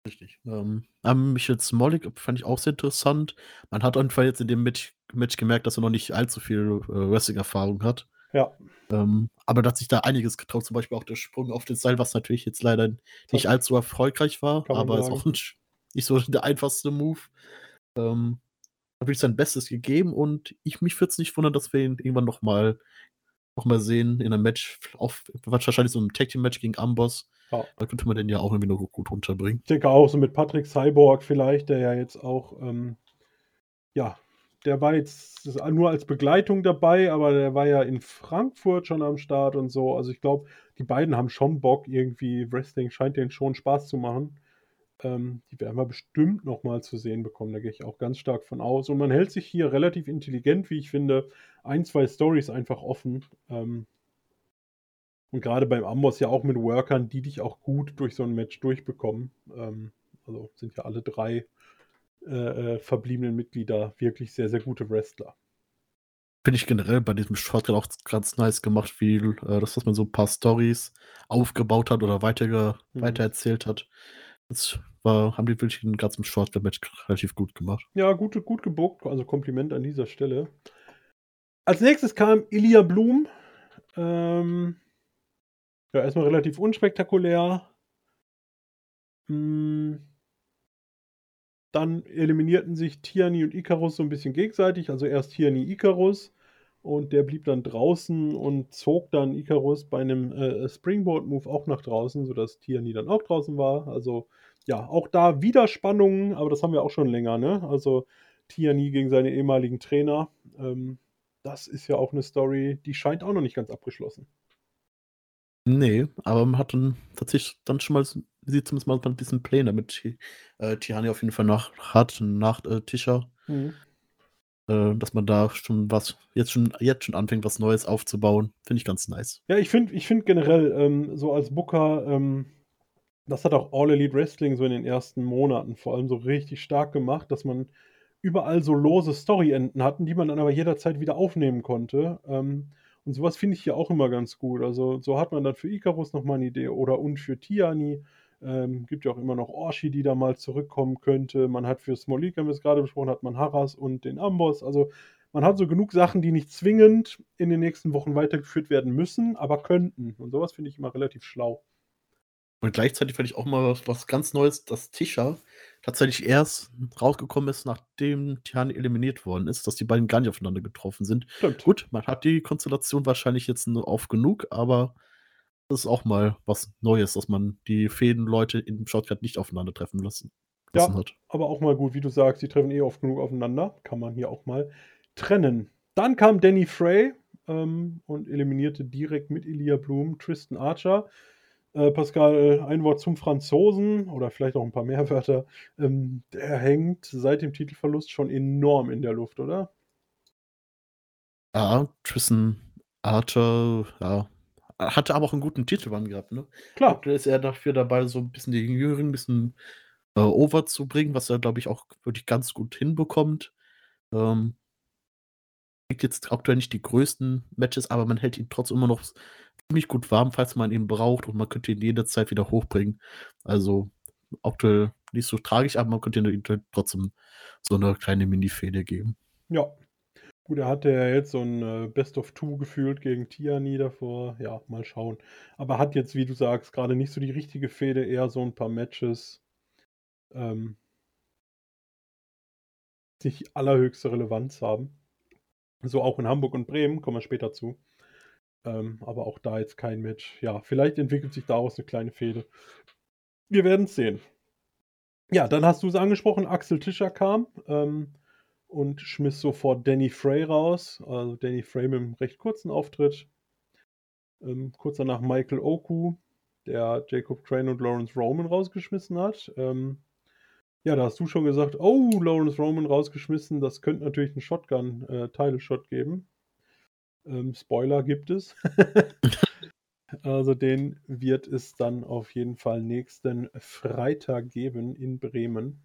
Speaker 2: Richtig. Ähm, Michael Smolik fand ich auch sehr interessant. Man hat einfach jetzt in dem Match Match gemerkt, dass er noch nicht allzu viel, äh, Wrestling-Erfahrung hat.
Speaker 1: Ja.
Speaker 2: Ähm, aber hat sich da einiges getraut, zum Beispiel auch der Sprung auf das Seil, was natürlich jetzt leider nicht allzu erfolgreich war, aber ist auch nicht so (laughs) der einfachste Move. Ähm, wirklich sein Bestes gegeben und ich mich würde es nicht wundern, dass wir ihn irgendwann noch mal noch mal sehen in 'nem Match, auf wahrscheinlich so 'n Tag-Team-Match gegen Amboss.
Speaker 1: Ja.
Speaker 2: Da könnte man den ja auch irgendwie noch gut unterbringen.
Speaker 1: Ich denke auch so mit Patrick Cyborg vielleicht, der ja jetzt auch, ähm ja, der war jetzt nur als Begleitung dabei, aber der war ja in Frankfurt schon am Start und so. Also, ich glaube, die beiden haben schon Bock irgendwie. Wrestling scheint denen schon Spaß zu machen. Ähm, die werden wir bestimmt noch mal zu sehen bekommen, da gehe ich auch ganz stark von aus. Und man hält sich hier relativ intelligent, wie ich finde, 1, 2 Storys einfach offen. Ähm und grade beim Amboss ja auch mit Workern, die dich auch gut durch so 'n Match durchbekommen. Ähm, also, sind ja alle 3, äh, äh, verbliebenen Mitglieder wirklich sehr, sehr gute Wrestler.
Speaker 2: Finde ich generell bei diesem Shortcut auch ganz nice gemacht, wie äh, das, dass man so 'n paar Storys aufgebaut hat oder weiterge
Speaker 1: Mhm.
Speaker 2: weitererzählt hat. Das war haben die wirklich den ganzen Shortcut-Match relativ gut gemacht.
Speaker 1: Ja, gut gut gebookt, also Kompliment an dieser Stelle. Als Nächstes kam Ilja Blum. Ähm ja, erst relativ unspektakulär. Hm. Dann eliminierten sich Tierney und Icarus so ein bisschen gegenseitig. Also erst Tierney, Icarus und der blieb dann draußen und zog dann Icarus bei einem äh, Springboard-Move auch nach draußen, sodass Tierney dann auch draußen war. Also ja, auch da wieder Spannungen, aber das haben wir auch schon länger, ne? Also Tierney gegen seine ehemaligen Trainer. Ähm, das ist ja auch eine Story, die scheint auch noch nicht ganz abgeschlossen.
Speaker 2: Nee, aber man hat dann tatsächlich dann schon mal sieht zumindest mal ein bisschen Pläne mit äh, Tihani auf jeden Fall nach hat, nach äh, Tisha. Mhm. Äh, dass man da schon was, jetzt schon, jetzt schon anfängt, was Neues aufzubauen. Finde ich ganz nice.
Speaker 1: Ja, ich finde ich find generell, ähm, so als Booker, ähm, das hat auch All Elite Wrestling so in den ersten Monaten vor allem so richtig stark gemacht, dass man überall so lose Storyenden hatten, die man dann aber jederzeit wieder aufnehmen konnte. Ähm, und sowas finde ich hier auch immer ganz gut. Also so hat man dann für Icarus nochmal eine Idee oder und für Tiani. Ähm, gibt ja auch immer noch Orshi, die da mal zurückkommen könnte. Man hat für Smolik, haben wir es gerade besprochen, hat man Haras und den Amboss. Also man hat so genug Sachen, die nicht zwingend in den nächsten Wochen weitergeführt werden müssen, aber könnten. Und sowas finde ich immer relativ schlau.
Speaker 2: Und gleichzeitig fand ich auch mal was, was ganz Neues, dass Tisha tatsächlich erst rausgekommen ist, nachdem Tian eliminiert worden ist, dass die beiden gar nicht aufeinander getroffen sind. Stimmt. Gut, man hat die Konstellation wahrscheinlich jetzt nur auf genug, aber das ist auch mal was Neues, dass man die Fäden-Leute im Shortcut nicht aufeinandertreffen lassen,
Speaker 1: lassen ja, hat. Aber auch mal gut, wie du sagst, die treffen eh oft genug aufeinander. Kann man hier auch mal trennen. Dann kam Danny Frey ähm, und eliminierte direkt mit Elia Blum Tristan Archer. Äh, Pascal, ein Wort zum Franzosen oder vielleicht auch ein paar mehr (laughs) Wörter. Ähm, der hängt seit dem Titelverlust schon enorm in der Luft, oder?
Speaker 2: Ja, Tristan Archer, ja, hatte aber auch einen guten Titelrun gehabt, ne?
Speaker 1: Klar.
Speaker 2: Aktuell ist er dafür dabei, so ein bisschen die Jüngeren ein bisschen äh, over zu bringen, was er, glaube ich, auch wirklich ganz gut hinbekommt. Ähm, kriegt jetzt aktuell nicht die größten Matches, aber man hält ihn trotzdem immer noch ziemlich gut warm, falls man ihn braucht und man könnte ihn jederzeit wieder hochbringen. Also aktuell nicht so tragisch, aber man könnte ihm trotzdem so eine kleine Mini-Fehde geben.
Speaker 1: Ja. Gut, er hatte ja jetzt so ein äh, Best of Two gefühlt gegen Tiani davor. Ja, mal schauen. Aber hat jetzt, wie du sagst, gerade nicht so die richtige Fehde, eher so ein paar Matches. Ähm, nicht allerhöchste Relevanz haben. So auch in Hamburg und Bremen, kommen wir später zu. Ähm, aber auch da jetzt kein Match. Ja, vielleicht entwickelt sich daraus eine kleine Fehde. Wir werden es sehen. Ja, dann hast du es angesprochen, Axel Tischer kam ähm, und schmiss sofort Danny Frey raus. Also Danny Frey mit einem recht kurzen Auftritt. Ähm, kurz danach Michael Oku, der Jacob Crane und Lawrence Roman rausgeschmissen hat. Ähm, ja, da hast du schon gesagt, oh, Lawrence Roman rausgeschmissen, das könnte natürlich einen Shotgun-Title-Shot äh, geben. Ähm, Spoiler gibt es. (laughs) also den wird es dann auf jeden Fall nächsten Freitag geben in Bremen.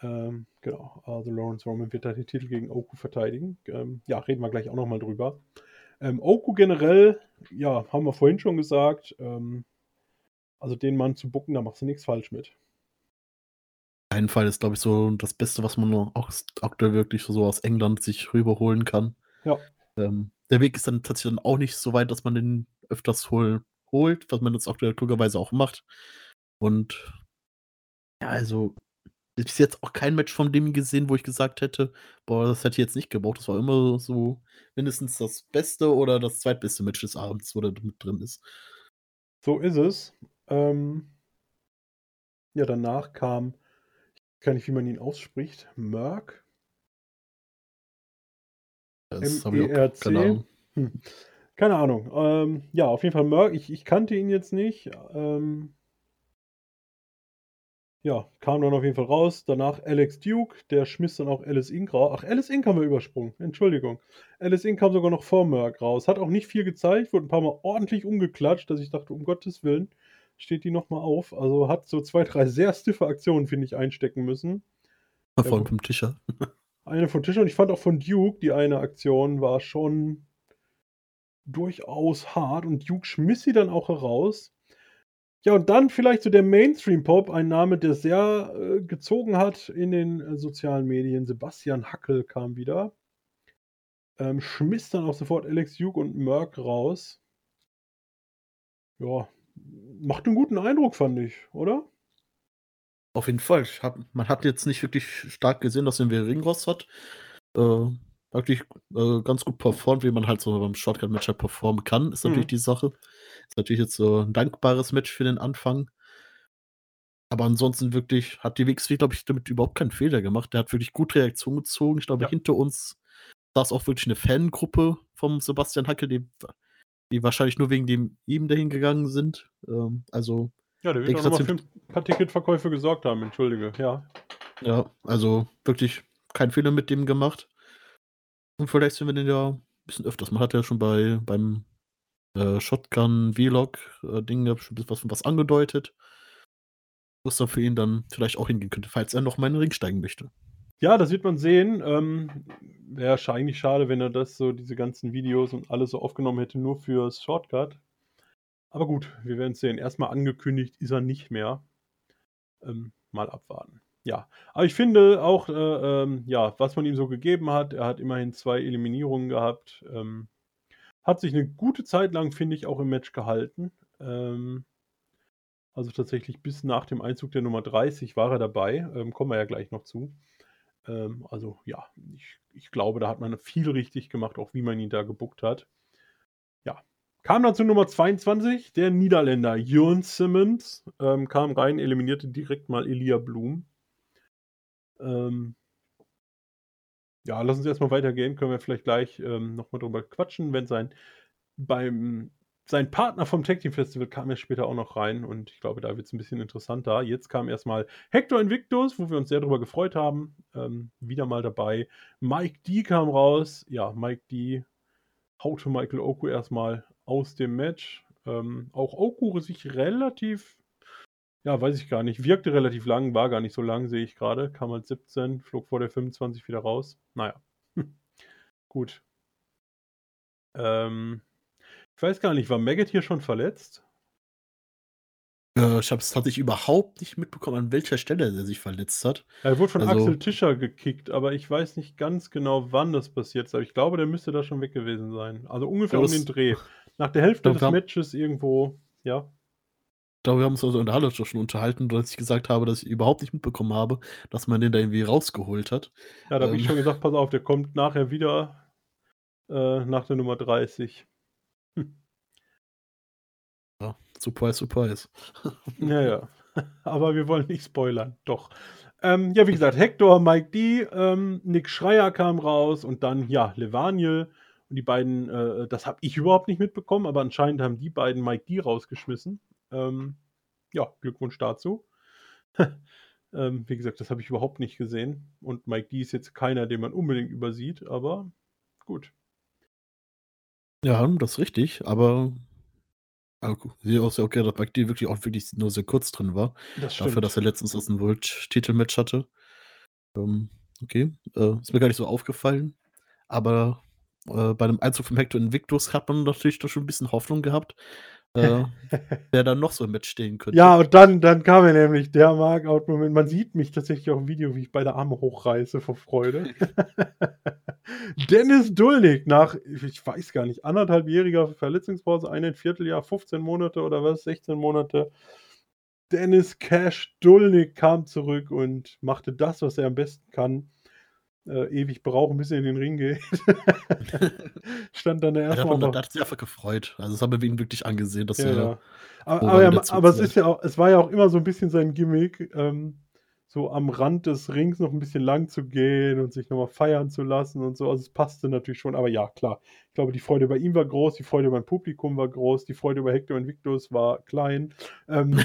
Speaker 1: Ähm, genau, also Lawrence Roman wird da den Titel gegen Oku verteidigen. Ähm, ja, reden wir gleich auch nochmal drüber. Ähm, Oku generell, ja, haben wir vorhin schon gesagt, ähm, also den Mann zu bucken, da machst du nichts falsch mit.
Speaker 2: Ein Fall ist, glaube ich, so das Beste, was man auch aktuell wirklich so aus England sich rüberholen kann.
Speaker 1: Ja.
Speaker 2: Ähm, der Weg ist dann tatsächlich dann auch nicht so weit, dass man den öfters hol holt, was man jetzt aktuell klugerweise auch macht. Und ja, also bis jetzt auch kein Match von dem gesehen, wo ich gesagt hätte, boah, das hätte ich jetzt nicht gebraucht. Das war immer so mindestens das beste oder das zweitbeste Match des Abends, wo der mit drin ist.
Speaker 1: So ist es. Ähm, ja, danach kam, ich weiß nicht, wie man ihn ausspricht, Merck.
Speaker 2: Das habe ich auch keine Ahnung.
Speaker 1: Hm. Keine Ahnung. Ähm, ja, auf jeden Fall Merck. Ich, ich kannte ihn jetzt nicht. Ähm, ja, kam dann auf jeden Fall raus. Danach Alex Duke, der schmiss dann auch Alice Inc. raus. Ach, Alice Inc. haben wir übersprungen. Entschuldigung. Alice Inc. kam sogar noch vor Merck raus. Hat auch nicht viel gezeigt, wurde ein paar Mal ordentlich umgeklatscht, dass ich dachte, um Gottes Willen, steht die nochmal auf. Also hat so zwei, drei sehr stiffe Aktionen, finde ich, einstecken müssen.
Speaker 2: Vor allem vom Tischer. (laughs)
Speaker 1: eine von Tisch und ich fand auch von Duke, die eine Aktion war schon durchaus hart und Duke schmiss sie dann auch heraus. Ja, und dann vielleicht so der Mainstream-Pop, ein Name, der sehr, äh, gezogen hat in den, äh, sozialen Medien. Sebastian Hackel kam wieder. Ähm, schmiss dann auch sofort Alex Hugh und Merck raus. Ja, macht einen guten Eindruck, fand ich, oder?
Speaker 2: Auf jeden Fall. Hab, man hat jetzt nicht wirklich stark gesehen, dass er einen Ringrost hat. Äh, wirklich äh, ganz gut performt, wie man halt so beim Shotgun-Match halt performen kann, ist natürlich
Speaker 1: Mhm.
Speaker 2: die Sache. Ist natürlich jetzt so ein dankbares Match für den Anfang. Aber ansonsten wirklich hat die WXW, glaube ich, damit überhaupt keinen Fehler gemacht. Der hat wirklich gut Reaktion gezogen. Ich glaube,
Speaker 1: Ja.
Speaker 2: hinter uns saß auch wirklich eine Fangruppe vom Sebastian Hackel, die, die wahrscheinlich nur wegen dem ihm dahin gegangen sind. Ähm, also,
Speaker 1: Ja, der wird auch
Speaker 2: ich,
Speaker 1: noch
Speaker 2: hat
Speaker 1: mal für ein paar Ticketverkäufe gesorgt haben, entschuldige, ja.
Speaker 2: ja, also wirklich kein Fehler mit dem gemacht. Und vielleicht sehen wir den ja ein bisschen öfters. Man hat ja schon bei beim äh, Shotgun-Vlog-Ding ja schon was, was angedeutet, wo es dann für ihn dann vielleicht auch hingehen könnte, falls er noch mal in den Ring steigen möchte.
Speaker 1: Ja, das wird man sehen. Ähm, Wäre eigentlich schade, wenn er das so, diese ganzen Videos und alles so aufgenommen hätte, nur fürs Shortcut. Aber gut, wir werden es sehen. Erstmal angekündigt ist er nicht mehr. Ähm, mal abwarten. Ja, aber ich finde auch, äh, ähm, ja, was man ihm so gegeben hat, er hat immerhin zwei Eliminierungen gehabt. Ähm, hat sich eine gute Zeit lang, finde ich, auch im Match gehalten. Ähm, also tatsächlich bis nach dem Einzug der Nummer 30 war er dabei. Ähm, kommen wir ja gleich noch zu. Ähm, also ja, ich, ich glaube, da hat man viel richtig gemacht, auch wie man ihn da gebuckt hat. Ja. Kam dann zu Nummer 22, der Niederländer Jörn Simmons. Ähm, kam rein, eliminierte direkt mal Elia Blum. Ähm, ja, lass uns erstmal weitergehen. Können wir vielleicht gleich ähm, nochmal drüber quatschen, wenn sein beim sein Partner vom Tag Team Festival kam ja später auch noch rein und ich glaube, da wird es ein bisschen interessanter. Jetzt kam erstmal Hector Invictus, wo wir uns sehr darüber gefreut haben. Ähm, wieder mal dabei. Mike D kam raus. Ja, Mike D haute Michael Oku erstmal aus dem Match. Ähm, auch Oku sich relativ, ja, weiß ich gar nicht, wirkte relativ lang, war gar nicht so lang, sehe ich gerade. Kam als 17, flog vor der 25 wieder raus. Naja. (laughs) Gut. Ähm, ich weiß gar nicht, war Maggot hier schon verletzt?
Speaker 2: Äh, ich habe es tatsächlich überhaupt nicht mitbekommen, an welcher Stelle er sich verletzt hat.
Speaker 1: Er wurde von
Speaker 2: Also-
Speaker 1: Axel Tischer gekickt, aber ich weiß nicht ganz genau, wann das passiert ist. Aber ich glaube, der müsste da schon weg gewesen sein. Also ungefähr um den Dreh. Nach der Hälfte des Matches irgendwo, ja.
Speaker 2: Ich glaube, wir haben uns also in der Halle schon unterhalten, dass ich gesagt habe, dass ich überhaupt nicht mitbekommen habe, dass man den da irgendwie rausgeholt hat.
Speaker 1: Ja, da habe ich
Speaker 2: Ähm.
Speaker 1: schon gesagt, pass auf, der kommt nachher wieder äh, nach der Nummer 30. (laughs)
Speaker 2: Ja, surprise, surprise.
Speaker 1: Ja, ja. (laughs) Aber wir wollen nicht spoilern. Doch. Ähm, ja, wie gesagt, Hector, Mike D, ähm, Nick Schreier kam raus und dann, ja, Levaniel. Und die beiden, äh, das habe ich überhaupt nicht mitbekommen, aber anscheinend haben die beiden Mike D rausgeschmissen. Ähm, ja, Glückwunsch dazu. (laughs) ähm, wie gesagt, das habe ich überhaupt nicht gesehen. Und Mike D ist jetzt keiner, den man unbedingt übersieht, aber gut.
Speaker 2: Ja, das ist richtig, aber gu sehe auch sehr okay, dass Mike D wirklich auch wirklich nur sehr kurz drin war,
Speaker 1: Das
Speaker 2: dafür, dass er letztens das 'n World-Titelmatch hatte. Ähm, okay, äh, ist mir gar nicht so aufgefallen, aber, äh, bei dem Einzug von Hector Invictus hat man natürlich doch schon 'n bisschen Hoffnung gehabt, äh, (laughs) wer da noch so im Match stehen könnte.
Speaker 1: Ja, und dann, dann kam er nämlich der Markout-Moment. Man sieht mich tatsächlich auch im Video, wie ich beide Arme hochreiße vor Freude. (laughs) Dennis Dulnik nach, ich weiß gar nicht, anderthalbjähriger Verletzungspause, ein Vierteljahr, 15 Monate oder was, 16 Monate. Dennis Cash Dulnik kam zurück und machte das, was er am besten kann. Äh, ewig brauchen, bis er in den Ring geht. (laughs) Stand dann
Speaker 2: hat
Speaker 1: erstmal
Speaker 2: man da hat sich einfach gefreut. Also, das haben wir ihn wirklich angesehen, dass
Speaker 1: ja,
Speaker 2: er
Speaker 1: ja. Aber, aber, er, aber es ist ja auch, es war ja auch immer so ein bisschen sein Gimmick, ähm, so am Rand des Rings noch ein bisschen lang zu gehen und sich nochmal feiern zu lassen und so. Also es passte natürlich schon, aber ja, klar. Ich glaube, die Freude bei ihm war groß, die Freude beim Publikum war groß, die Freude über Hector Invictus war klein. Ähm,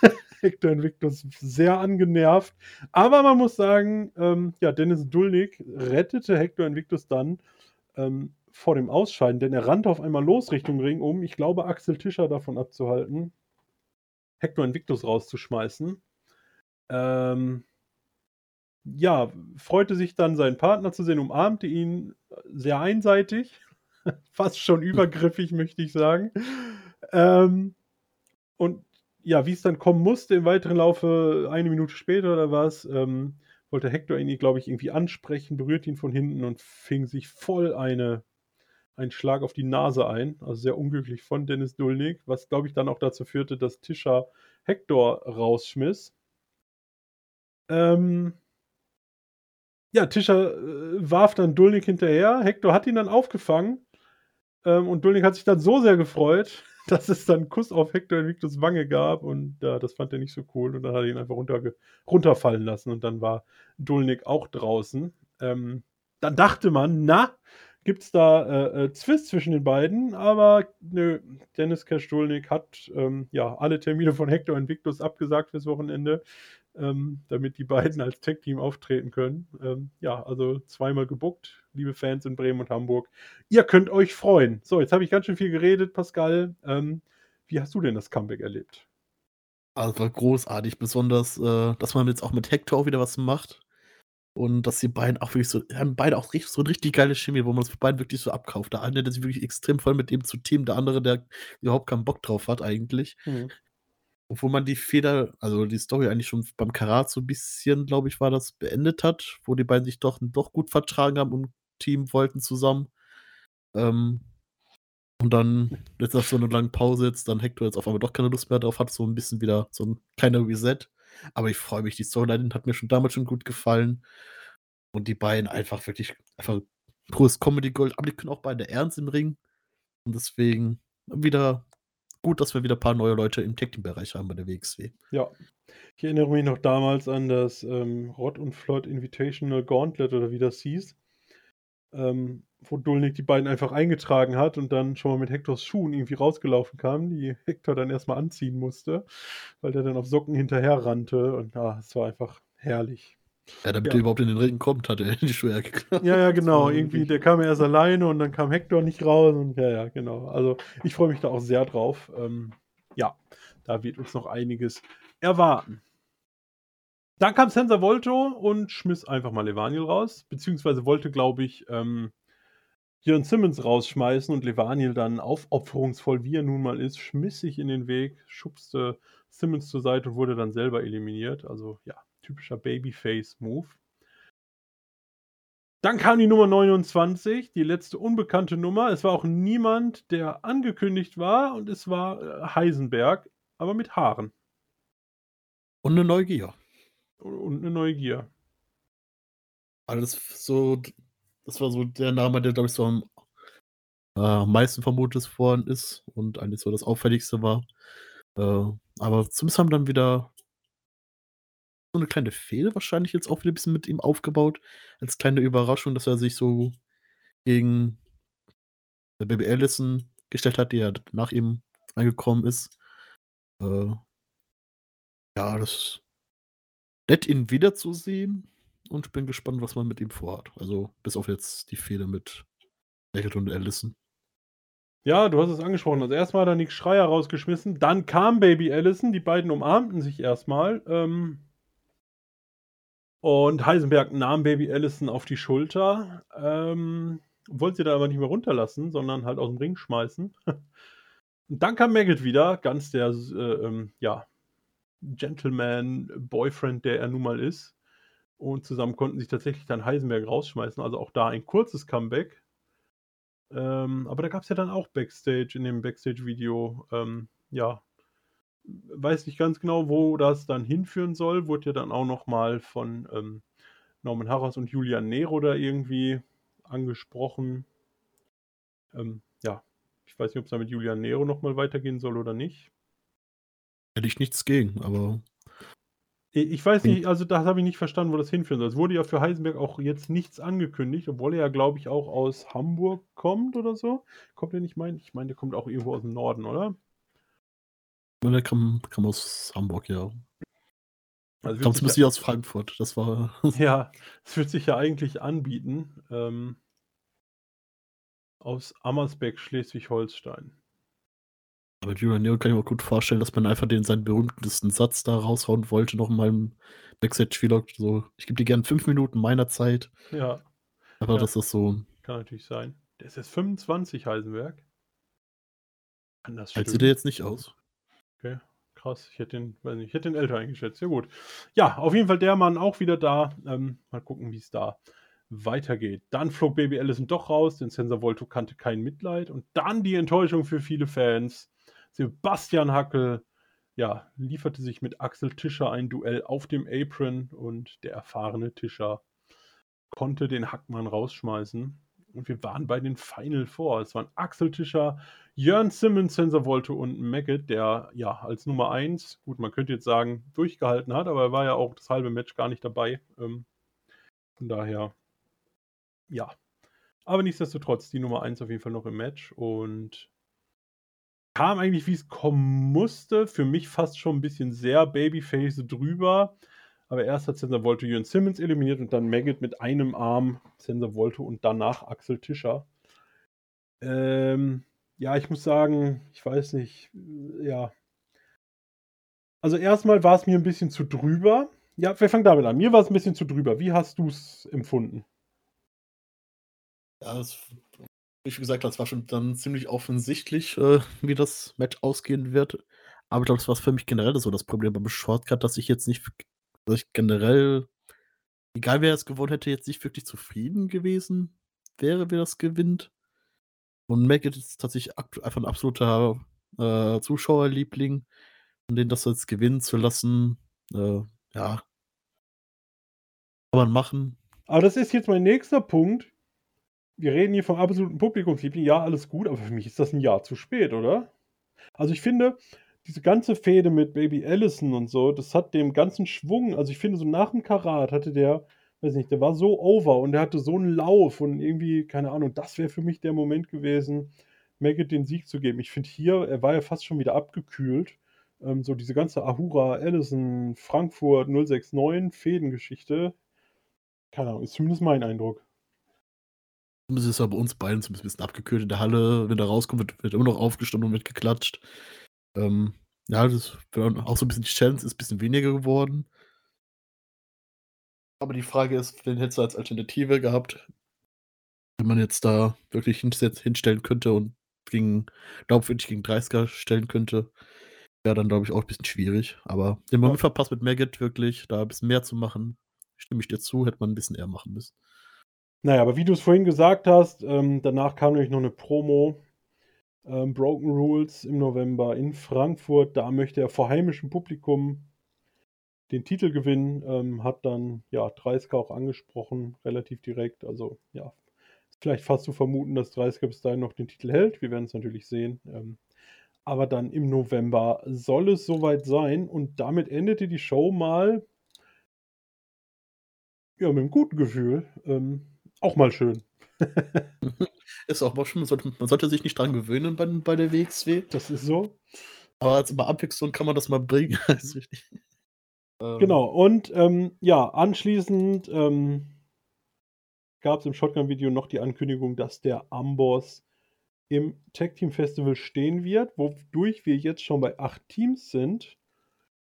Speaker 1: (laughs) Hector Invictus sehr angenervt. Aber man muss sagen, ähm, ja, Dennis Dulnik rettete Hector Invictus dann ähm, vor dem Ausscheiden, denn er rannte auf einmal los Richtung Ring, um, ich glaube, Axel Tischer davon abzuhalten, Hector Invictus rauszuschmeißen. Ähm, ja, freute sich dann, seinen Partner zu sehen, umarmte ihn sehr einseitig, (laughs) fast schon übergriffig, möchte ich sagen. Ähm, und ja, wie es dann kommen musste im weiteren Laufe, eine Minute später oder was, ähm, wollte Hector ihn, glaube ich, irgendwie ansprechen, berührt ihn von hinten und fing sich voll eine, einen Schlag auf die Nase ein. Also sehr unglücklich von Dennis Dulnik, was, glaube ich, dann auch dazu führte, dass Tischer Hector rausschmiss. Ähm, ja, Tischer äh, warf dann Dulnik hinterher. Hector hat ihn dann aufgefangen. Ähm, und Dulnik hat sich dann so sehr gefreut, (laughs) dass es dann einen Kuss auf Hector in Victors Wange gab. Und äh, das fand er nicht so cool. Und dann hat er ihn einfach runterfallen lassen. Und dann war Dulnik auch draußen. Ähm, dann dachte man, na, gibt es da äh, äh, Zwist zwischen den beiden, aber nö, Dennis Kerstulnik hat ähm, ja alle Termine von Hector und Victus abgesagt fürs Wochenende ähm, damit die beiden als Tech-Team auftreten können. Ähm, ja, also zweimal gebuckt, liebe Fans in Bremen und Hamburg. Ihr könnt euch freuen. So, jetzt habe ich ganz schön viel geredet, Pascal. Ähm, wie hast du denn das Comeback erlebt?
Speaker 2: Also war großartig, besonders, äh, dass man jetzt auch mit Hector auch wieder was macht. Und dass die beiden auch wirklich so, haben beide auch richtig, so eine richtig geile Chemie, wo man es für beiden wirklich so abkauft. Der eine, der sich wirklich extrem voll mit dem zu Team, der andere, der überhaupt keinen Bock drauf hat, eigentlich. Mhm. Obwohl man die Feder also die Story eigentlich schon beim Karat so 'n bisschen, glaube ich, war das, beendet hat, wo die beiden sich doch doch gut vertragen haben und Team wollten zusammen. Ähm, und dann jetzt nach so 'ner langen Pause jetzt dann Hector jetzt auf einmal doch keine Lust mehr drauf hat, so 'n bisschen wieder so 'n kleiner Reset. Aber ich freue mich, die Storyline hat mir schon damals schon gut gefallen. Und die beiden einfach wirklich einfach pures Comedy Gold, aber die können auch beide ernst im Ring. Und deswegen wieder gut, dass wir wieder ein paar neue Leute im Tag-Team-Bereich haben bei der WXW.
Speaker 1: Ja. Ich erinnere mich noch damals an das ähm, Rod und Floyd Invitational Gauntlet oder wie das hieß, ähm, wo Dulnik die beiden einfach eingetragen hat und dann schon mal mit Hectors Schuhen irgendwie rausgelaufen kam, die Hector dann erstmal anziehen musste, weil der dann auf Socken hinterher rannte und ja, es war einfach herrlich.
Speaker 2: Ja, damit ja. er überhaupt in den Ring kommt, hat er (laughs) die Schuhe
Speaker 1: geklaut. Ja, ja, genau. Irgendwie, der kam erst alleine und dann kam Hector nicht raus und ja, ja, genau. Also ich freue mich da auch sehr drauf. Ähm, ja, da wird uns noch einiges erwarten. Dann kam Sensor Volto und schmiss einfach mal Levaniel raus, beziehungsweise wollte, glaube ich, ähm, Jörn Simmons rausschmeißen und Levaniel dann aufopferungsvoll, wie er nun mal ist, schmiss sich in den Weg, schubste Simmons zur Seite und wurde dann selber eliminiert. Also ja, typischer Babyface-Move. Dann kam die Nummer 29, die letzte unbekannte Nummer. Es war auch niemand, der angekündigt war und es war äh, Heisenberg, aber mit Haaren.
Speaker 2: Und eine Neugier.
Speaker 1: Und eine Neugier.
Speaker 2: Alles so, das war so der Name, der, glaube ich, so am äh, meisten vermutet worden ist und eigentlich so das Auffälligste war. Äh, aber zumindest haben dann wieder so eine kleine Fehde wahrscheinlich jetzt auch wieder ein bisschen mit ihm aufgebaut, als kleine Überraschung, dass er sich so gegen äh, Baby Allison gestellt hat, die ja nach ihm angekommen ist. Äh, ja, das nett, ihn wiederzusehen und bin gespannt, was man mit ihm vorhat. Also, bis auf jetzt die Fehde mit Beckett und Allison.
Speaker 1: Ja, du hast es angesprochen. Also erstmal hat er Nick Schreier rausgeschmissen, dann kam Baby Allison, die beiden umarmten sich erstmal. Ähm, und Heisenberg nahm Baby Allison auf die Schulter, ähm, wollte sie dann aber nicht mehr runterlassen, sondern halt aus dem Ring schmeißen. (laughs) Und dann kam Maggot wieder, ganz der, äh, ähm, ja, Gentleman-Boyfriend, der er nun mal ist. Und zusammen konnten sich tatsächlich dann Heisenberg rausschmeißen. Also auch da ein kurzes Comeback. Ähm, aber da gab es ja dann auch Backstage in dem Backstage-Video, ähm, ja, weiß nicht ganz genau, wo das dann hinführen soll. Wurde ja dann auch nochmal von ähm, Norman Harras und Julian Nero da irgendwie angesprochen. Ähm, ja, ich weiß nicht, ob es da mit Julian Nero nochmal weitergehen soll oder nicht.
Speaker 2: Hätte ich nichts gegen, aber.
Speaker 1: Ich weiß nicht, also das habe ich nicht verstanden, wo das hinführen soll. Es wurde ja für Heisenberg auch jetzt nichts angekündigt, obwohl er ja, glaube ich, auch aus Hamburg kommt oder so. Kommt er nicht, mein? Ich meine, der kommt auch irgendwo aus dem Norden, oder?
Speaker 2: Der kam, kam aus Hamburg, ja. Also Kommt zumindest ja, aus Frankfurt. Das war. (laughs)
Speaker 1: ja, es wird sich ja eigentlich anbieten. Ähm, aus Ammersbeck, Schleswig-Holstein.
Speaker 2: Aber Julian Neo kann ich mir gut vorstellen, dass man einfach den seinen berühmtesten Satz da raushauen wollte, noch mal im Backstage-Vlog. So, ich gebe dir gerne fünf Minuten meiner Zeit.
Speaker 1: Ja.
Speaker 2: Aber ja. das ist so.
Speaker 1: Kann natürlich sein. Der ist jetzt 25, Heisenberg.
Speaker 2: Kann das stimmen? sieht er jetzt nicht aus.
Speaker 1: Okay, krass. Ich hätte den, weiß nicht, ich hätte den älter eingeschätzt. Ja, gut. Ja, auf jeden Fall der Mann auch wieder da. Ähm, mal gucken, wie es da weitergeht. Dann flog Baby Allison doch raus, denn Sensor Volto kannte kein Mitleid. Und dann die Enttäuschung für viele Fans. Sebastian Hackel, ja, lieferte sich mit Axel Tischer ein Duell auf dem Apron und der erfahrene Tischer konnte den Hackmann rausschmeißen. Und wir waren bei den Final Four. Es waren Axel Tischer, Jörn Simmons, Sensor Volto und Maggot, der ja als Nummer 1, gut, man könnte jetzt sagen, durchgehalten hat, aber er war ja auch das halbe Match gar nicht dabei. Ähm, von daher, ja. Aber nichtsdestotrotz, die Nummer 1 auf jeden Fall noch im Match und kam eigentlich, wie es kommen musste. Für mich fast schon ein bisschen sehr Babyface drüber. Aber erst hat Sensor Volto Jürgen Simmons eliminiert und dann Maggot mit einem Arm Sensor Volto und danach Axel Tischer. Ähm, ja, ich muss sagen, ich weiß nicht, ja. Also erstmal war es mir ein bisschen zu drüber. Ja, wir fangen damit an. Mir war es ein bisschen zu drüber. Wie hast du es empfunden?
Speaker 2: Ja, das, wie gesagt es war schon dann ziemlich offensichtlich, äh, wie das Match ausgehen wird. Aber ich glaube, das war für mich generell so das Problem beim Shortcut, dass ich jetzt nicht dass ich generell, egal wer es gewonnen hätte, jetzt nicht wirklich zufrieden gewesen wäre, wer das gewinnt. Und Maggot ist tatsächlich einfach ein absoluter äh, Zuschauerliebling. Und den das jetzt gewinnen zu lassen, äh, ja, kann man machen.
Speaker 1: Aber das ist jetzt mein nächster Punkt. Wir reden hier vom absoluten Publikumsliebling. Ja, alles gut, aber für mich ist das ein Jahr zu spät, oder? Also ich finde, diese ganze Fehde mit Baby Allison und so, das hat dem ganzen Schwung, also ich finde, so nach dem Karat hatte der, weiß nicht, der war so over und der hatte so einen Lauf und irgendwie, keine Ahnung, das wäre für mich der Moment gewesen, Maggot den Sieg zu geben. Ich finde hier, er war ja fast schon wieder abgekühlt. Ähm, so diese ganze Ahura, Allison, Frankfurt 069 Fädengeschichte, keine Ahnung, ist zumindest mein Eindruck.
Speaker 2: Das ist ja bei uns beiden so ein bisschen abgekühlt in der Halle. Wenn er rauskommt, wird, wird immer noch aufgestanden und wird geklatscht. Ähm, ja, das auch so ein bisschen die Challenge ist ein bisschen weniger geworden. Aber die Frage ist, wen hättest du als Alternative gehabt, wenn man jetzt da wirklich hinstellen könnte und gegen, glaubwürdig gegen 30er stellen könnte, wäre dann, glaube ich, auch ein bisschen schwierig. Aber den Moment ja. verpasst mit Maggot wirklich, da ein bisschen mehr zu machen, stimme ich dir zu, hätte man ein bisschen eher machen müssen.
Speaker 1: Naja, aber wie du es vorhin gesagt hast, ähm, danach kam nämlich noch eine Promo ähm, Broken Rules im November in Frankfurt. Da möchte er vor heimischem Publikum den Titel gewinnen. Ähm, hat dann ja 30 auch angesprochen, relativ direkt. Also ja, ist vielleicht fast zu vermuten, dass 30 bis dahin noch den Titel hält. Wir werden es natürlich sehen. Ähm, aber dann im November soll es soweit sein und damit endete die Show mal ja, mit einem guten Gefühl. Ähm, auch mal schön. (laughs)
Speaker 2: Ist auch mal schon, man sollte, man sollte sich nicht dran gewöhnen bei, bei der WXW.
Speaker 1: Das ist so.
Speaker 2: Aber als über Abwechslung kann man das mal bringen. (laughs) richtig.
Speaker 1: Ähm. Genau, und ähm, ja, anschließend ähm, gab es im Shotgun-Video noch die Ankündigung, dass der Amboss im Tag Team Festival stehen wird, wodurch wir jetzt schon bei acht Teams sind.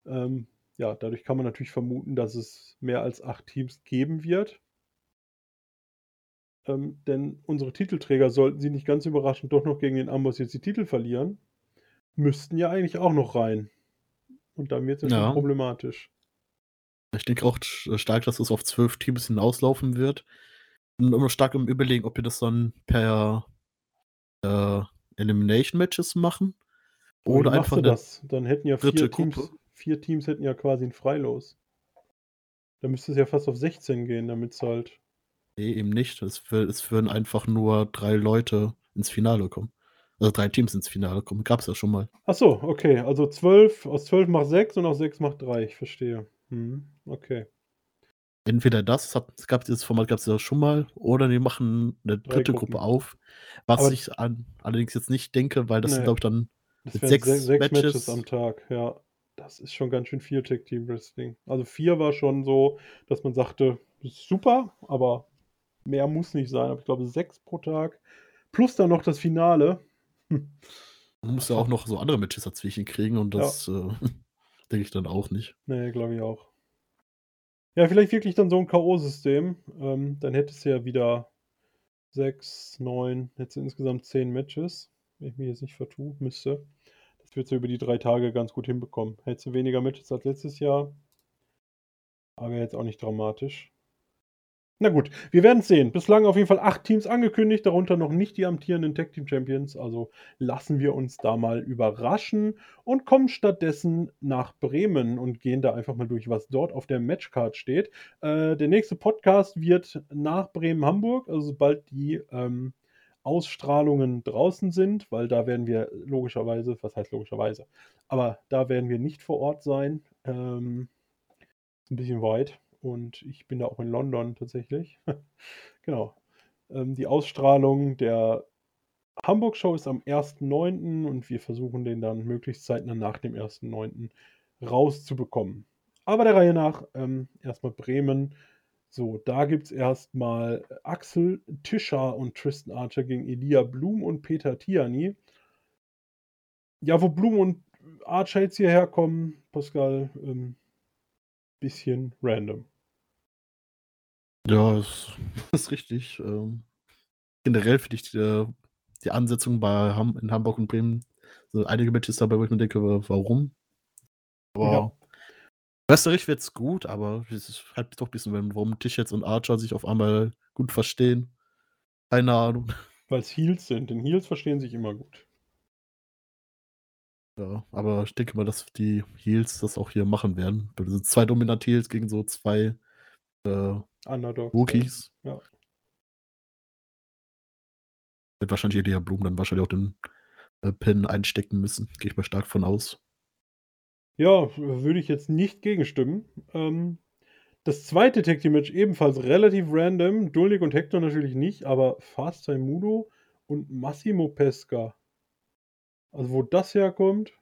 Speaker 1: Ähm, ja, dadurch kann man natürlich vermuten, dass es mehr als acht Teams geben wird. Ähm, denn unsere Titelträger, sollten sie nicht ganz überraschend doch noch gegen den Amboss jetzt die Titel verlieren, müssten ja eigentlich auch noch rein. Und dann wird es ja. problematisch.
Speaker 2: Ich denke auch stark, dass es auf zwölf Teams hinauslaufen wird. Und immer stark im Überlegen, ob wir das dann per äh, Elimination-Matches machen.
Speaker 1: Oder einfach das? Dann hätten ja vier Teams, vier Teams hätten ja quasi ein Freilos. Da müsste es ja fast auf 16 gehen, damit es halt
Speaker 2: Nee, eben nicht. Es, es würden einfach nur drei Leute ins Finale kommen. Also drei Teams ins Finale kommen. Gab es ja schon mal.
Speaker 1: Ach so, okay. Also zwölf, aus zwölf macht sechs und aus sechs macht drei. Ich verstehe. Hm, okay.
Speaker 2: Entweder das, es gab dieses Format gab es ja schon mal, oder die machen eine dritte Gruppe auf. Was Aber ich an, allerdings jetzt nicht denke, weil das nee, sind, glaube ich, dann
Speaker 1: mit sechs, sechs Matches. Matches am Tag, ja. Das ist schon ganz schön viel Tag Team Wrestling. Also vier war schon so, dass man sagte, super, aber Mehr muss nicht sein, aber ich glaube sechs pro Tag. Plus dann noch das Finale.
Speaker 2: Hm. (laughs) Man muss ja auch noch so andere Matches dazwischen kriegen und das ja. äh, (laughs) denke ich dann auch nicht.
Speaker 1: Nee, glaube ich auch. Ja, vielleicht wirklich dann so ein K.O.-System. Ähm, dann hättest du ja wieder sechs, neun, jetzt insgesamt zehn Matches. Wenn ich mich jetzt nicht vertue, müsste. Das wird sie über die drei Tage ganz gut hinbekommen. Hättest du weniger Matches als letztes Jahr, aber jetzt auch nicht dramatisch. Na gut, wir werden es sehen. Bislang auf jeden Fall acht Teams angekündigt, darunter noch nicht die amtierenden Tag Team Champions. Also lassen wir uns da mal überraschen und kommen stattdessen nach Bremen und gehen da einfach mal durch, was dort auf der Matchcard steht. Äh, der nächste Podcast wird nach Bremen-Hamburg, also sobald die ähm, Ausstrahlungen draußen sind, weil da werden wir logischerweise, was heißt logischerweise, aber da werden wir nicht vor Ort sein. Ähm, ein bisschen weit und ich bin da auch in London tatsächlich. (laughs) genau. Ähm, die Ausstrahlung der Hamburg-Show ist am 1.9. und wir versuchen den dann möglichst zeitnah nach dem 1.9. rauszubekommen. Aber der Reihe nach, ähm, erstmal Bremen. So, da gibt es erstmal Axel Tischer und Tristan Archer gegen Elia Blum und Peter Tiani. Ja, wo Blum und Archer jetzt hierher kommen, Pascal, ähm, bisschen random.
Speaker 2: Ja, das (laughs) ist richtig. Ähm, generell finde ich die, die Ansetzung bei Ham in Hamburg und Bremen so einige Matches dabei, wo ich mir denke, warum? Aber
Speaker 1: Ja.
Speaker 2: wrestlerisch wird's gut, aber es ist halt doch ein bisschen, warum Tischets und Archer sich auf einmal gut verstehen. Keine Ahnung.
Speaker 1: Weil es Heels sind. Denn Heels verstehen sich immer gut.
Speaker 2: Ja, aber ich denke mal, dass die Heels das auch hier machen werden. Also zwei dominante Heels gegen so zwei äh,
Speaker 1: Underdogs.
Speaker 2: Rookies.
Speaker 1: Ja.
Speaker 2: Wird wahrscheinlich Elia Blum dann wahrscheinlich auch den äh, Pin einstecken müssen. Gehe ich mal stark von aus.
Speaker 1: Ja, würde ich jetzt nicht gegenstimmen. Ähm, das zweite Tag Team Match ebenfalls relativ random. Dulnik und Hector natürlich nicht, aber Fast Time Mudo und Massimo Pesca. Also, wo das herkommt,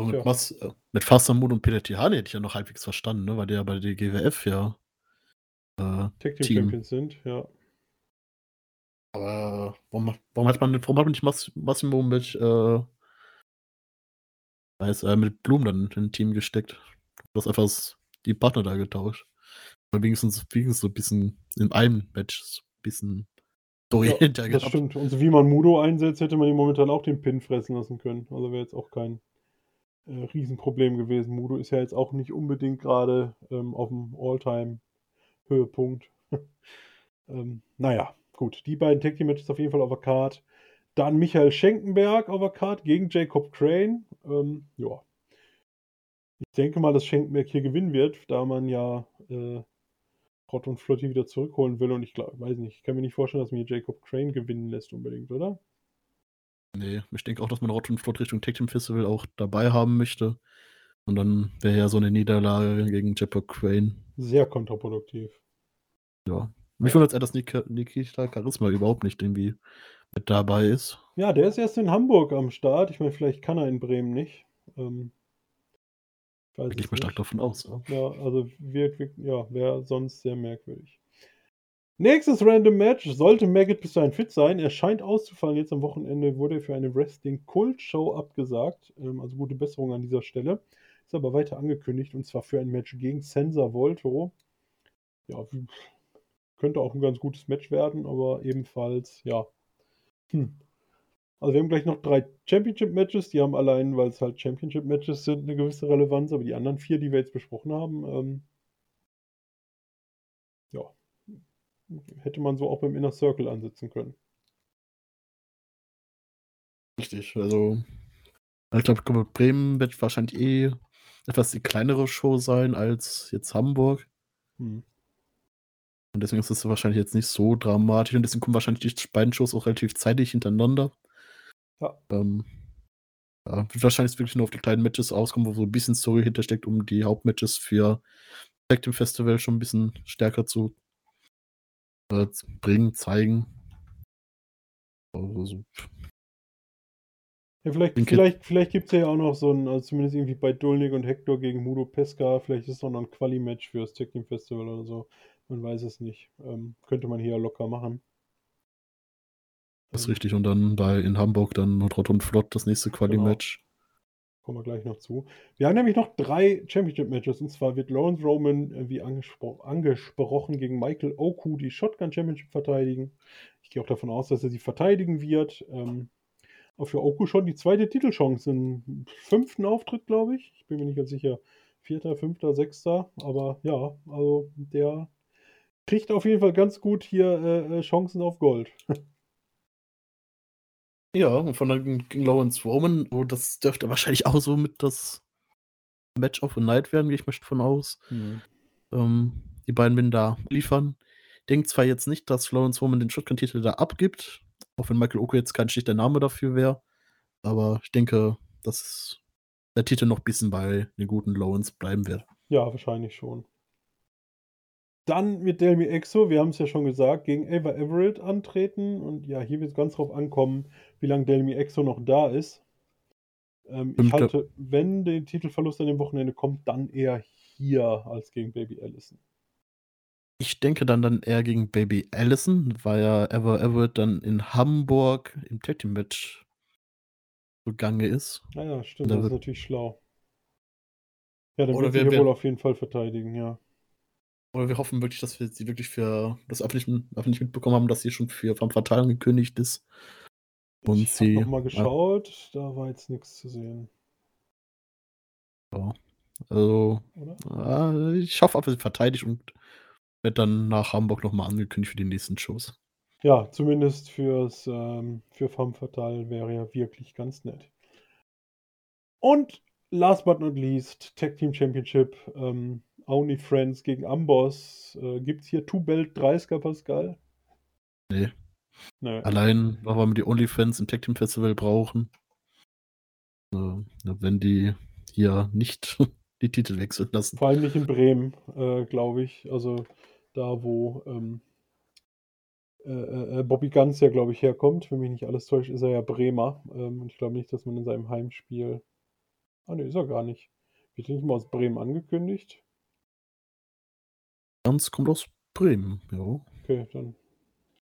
Speaker 2: So mit. Mas äh, mit Fasamut und Peter Tihani hätte ich ja noch halbwegs verstanden, ne? weil der ja bei der GWF ja äh,
Speaker 1: Tag Team. Champions sind. Ja.
Speaker 2: Aber warum, warum hat man warum hat man nicht Mas Massimo mit, äh, weiß, äh, mit Blum dann in ein Team gesteckt? Du hast einfach die Partner da getauscht. Oder wenigstens, wenigstens so ein bisschen in einem Match so ein bisschen Story
Speaker 1: ja das
Speaker 2: gehabt.
Speaker 1: stimmt. Und so wie man Mudo einsetzt, hätte man ihn momentan auch den Pin fressen lassen können. Also wäre jetzt auch kein äh, Riesenproblem gewesen. Mudo ist ja jetzt auch nicht unbedingt gerade ähm, auf dem All-Time-Höhepunkt. (laughs) ähm, naja, gut. Die beiden Tag Team Matches auf jeden Fall auf der Card. Dann Michael Schenkenberg auf der Card gegen Jacob Crane. Ähm, ja. Ich denke mal, dass Schenkenberg hier gewinnen wird, da man ja äh, Rott und Flotti wieder zurückholen will. Und ich glaube, weiß nicht, ich kann mir nicht vorstellen, dass mir Jacob Crane gewinnen lässt unbedingt, oder?
Speaker 2: Nee, ich denke auch, dass man Rott und Flott Richtung Tag Team Festival auch dabei haben möchte. Und dann wäre ja so eine Niederlage gegen Jacob Crane.
Speaker 1: Sehr kontraproduktiv.
Speaker 2: Ja. Mich wundert es eher, dass Nik Nikita Charisma überhaupt nicht irgendwie mit dabei ist.
Speaker 1: Ja, der ist erst in Hamburg am Start. Ich meine, vielleicht kann er in Bremen nicht. Ähm, weiß
Speaker 2: Da gehe ich mal stark davon aus. Ja.
Speaker 1: Ja, also wirkt, wirkt ja, wäre sonst sehr merkwürdig. Nächstes Random Match. Sollte Maggot bis dahin fit sein. Er scheint auszufallen. Jetzt am Wochenende wurde er für eine Wrestling-Kult-Show abgesagt. Ähm, also gute Besserung an dieser Stelle. Ist aber weiter angekündigt und zwar für ein Match gegen Senza Volto. Ja, könnte auch ein ganz gutes Match werden, aber ebenfalls, ja. Hm. Also wir haben gleich noch drei Championship-Matches. Die haben allein, weil es halt Championship-Matches sind, eine gewisse Relevanz. Aber die anderen vier, die wir jetzt besprochen haben, ähm, ja, hätte man so auch beim Inner Circle ansetzen können.
Speaker 2: Richtig. Also, ich glaube, Bremen wird wahrscheinlich eh etwas die kleinere Show sein als jetzt Hamburg.
Speaker 1: Hm.
Speaker 2: Und deswegen ist es wahrscheinlich jetzt nicht so dramatisch. Und deswegen kommen wahrscheinlich die beiden Shows auch relativ zeitig hintereinander.
Speaker 1: Ja.
Speaker 2: Ähm, ja, wird wahrscheinlich wirklich nur auf die kleinen Matches auskommen, wo so ein bisschen Story hintersteckt, um die Hauptmatches für Tag Team Festival schon ein bisschen stärker zu äh, bringen, zeigen. Also, so.
Speaker 1: Ja, vielleicht, vielleicht, vielleicht gibt es ja auch noch so ein, also zumindest irgendwie bei Dulnik und Hector gegen Mudo Pesca, vielleicht ist es noch ein Quali-Match für das Tag Team Festival oder so. Man weiß es nicht. Ähm, könnte man hier locker machen.
Speaker 2: Das ist
Speaker 1: Ähm,
Speaker 2: richtig. Und dann bei in Hamburg dann Rott und Flott das nächste Quali-Match.
Speaker 1: Kommen wir gleich noch zu. Wir haben nämlich noch drei Championship-Matches. Und zwar wird Lawrence Roman, äh, wie angespro angesprochen, gegen Michael Oku die Shotgun Championship verteidigen. Ich gehe auch davon aus, dass er sie verteidigen wird. Ähm, für Oku schon die zweite Titelchance im fünften Auftritt, glaube ich. Ich bin mir nicht ganz sicher. Vierter, fünfter, sechster. Aber ja, also der kriegt auf jeden Fall ganz gut hier äh, äh Chancen auf Gold. (laughs)
Speaker 2: Ja, und von dann gegen Lawrence Roman, oh, das dürfte wahrscheinlich auch so mit das Match of the Night werden, gehe ich mal von aus. Mhm. Ähm, die beiden werden da liefern. Denkt zwar jetzt nicht, dass Lawrence Roman den Shotgun-Titel da abgibt, auch wenn Michael Oko jetzt kein schlichter Name dafür wäre. Aber ich denke, dass der Titel noch ein bisschen bei den guten Lawrence bleiben wird.
Speaker 1: Ja, wahrscheinlich schon. Dann mit Delmi Exo, wir haben es ja schon gesagt, gegen Ava Everett antreten. Und ja, hier wird es ganz drauf ankommen, wie lange Delmi Exo noch da ist. Ähm, ich halte, wenn der Titelverlust an dem Wochenende kommt, dann eher hier als gegen Baby Allison.
Speaker 2: Ich denke dann, dann eher gegen Baby Allison, weil ja Ever Everett dann in Hamburg im Tag Team Match zugange ist.
Speaker 1: Naja, stimmt, da das ist natürlich schlau. Ja, dann wird sie hier wohl auf jeden Fall verteidigen, ja.
Speaker 2: Oder wir hoffen wirklich, dass wir sie wirklich für das öffentlich, öffentlich mitbekommen haben, dass sie schon für vom Verteilen gekündigt ist.
Speaker 1: Und ich sie. Ich mal geschaut, ja. da war jetzt nichts zu sehen.
Speaker 2: Ja. Also, äh, ich hoffe, aber sie verteidigt und wird dann nach Hamburg nochmal angekündigt für die nächsten Shows.
Speaker 1: Ja, zumindest fürs ähm, für Femme Fatale wäre ja wirklich ganz nett. Und last but not least, Tag Team Championship. Ähm, Only Friends gegen Amboss. Äh, Gibt es hier Two Belt 30er, Pascal?
Speaker 2: Nee. nee. Allein, warum wir die OnlyFans im Tag Team Festival brauchen. Äh, wenn die hier nicht (laughs) die Titel wechseln lassen.
Speaker 1: Vor allem nicht in Bremen, äh, glaube ich. Also da, wo ähm, äh, äh, äh, Bobby Ganz ja, glaube ich, herkommt. Wenn mich nicht alles täuscht, ist er ja Bremer. Ähm, und ich glaube nicht, dass man in seinem Heimspiel. Ah, ne, ist er gar nicht. Wird nicht mal aus Bremen angekündigt?
Speaker 2: Ganz kommt aus Bremen, ja.
Speaker 1: Okay, dann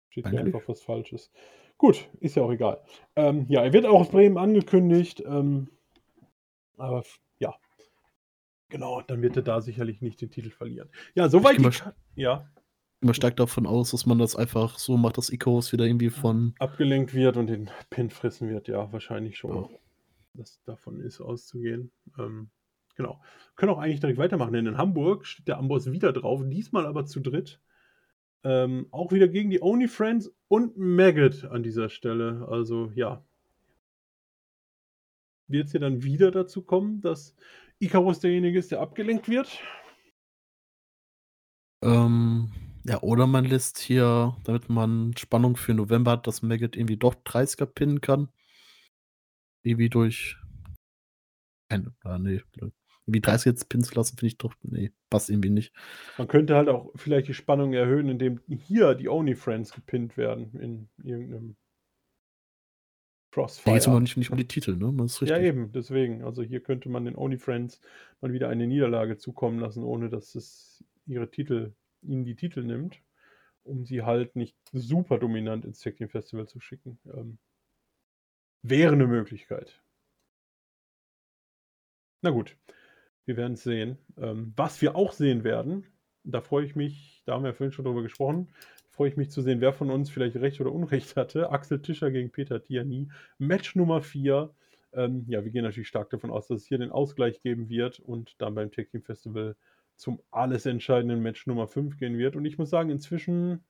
Speaker 1: steht hier einfach was Falsches. Gut, ist ja auch egal. Ähm, ja, er wird auch aus Bremen angekündigt. Ähm, aber ja, genau, dann wird er da sicherlich nicht den Titel verlieren. Ja, soweit.
Speaker 2: Ich gehe ja. immer stark davon aus, dass man das einfach so macht, dass Icos wieder irgendwie von.
Speaker 1: Abgelenkt wird und den Pin fressen wird, ja, wahrscheinlich schon. Ja. Das davon ist auszugehen. Ähm, Genau. Können auch eigentlich direkt weitermachen, denn in Hamburg steht der Amboss wieder drauf, diesmal aber zu dritt. Ähm, auch wieder gegen die Only Friends und Maggot an dieser Stelle. Also ja. Wird es hier dann wieder dazu kommen, dass Icarus derjenige ist, der abgelenkt wird?
Speaker 2: Ähm, ja, oder man lässt hier, damit man Spannung für November hat, dass Maggot irgendwie doch 30er pinnen kann. Irgendwie durch. Ein, ah, nee, wie 30 jetzt pinnen zu lassen, finde ich doch, nee, passt irgendwie nicht.
Speaker 1: Man könnte halt auch vielleicht die Spannung erhöhen, indem hier die Only Friends gepinnt werden in irgendeinem
Speaker 2: Crossfire. Da geht es aber nicht, nicht um die Titel, ne? Das
Speaker 1: ist richtig. Ja, eben, deswegen. Also hier könnte man den Only Friends mal wieder eine Niederlage zukommen lassen, ohne dass es ihre Titel, ihnen die Titel nimmt, um sie halt nicht super dominant ins Tag Team Festival zu schicken. Ähm, wäre eine Möglichkeit. Na gut. Wir werden es sehen. Ähm, was wir auch sehen werden, da freue ich mich, da haben wir vorhin schon drüber gesprochen, freue ich mich zu sehen, wer von uns vielleicht Recht oder Unrecht (laughs) hatte. Axel Tischer gegen Peter Tiani. Match Nummer 4. Ähm, ja, wir gehen natürlich stark davon aus, dass es hier den Ausgleich geben wird und dann beim Tech Team Festival zum alles entscheidenden Match Nummer 5 gehen wird. Und ich muss sagen, inzwischen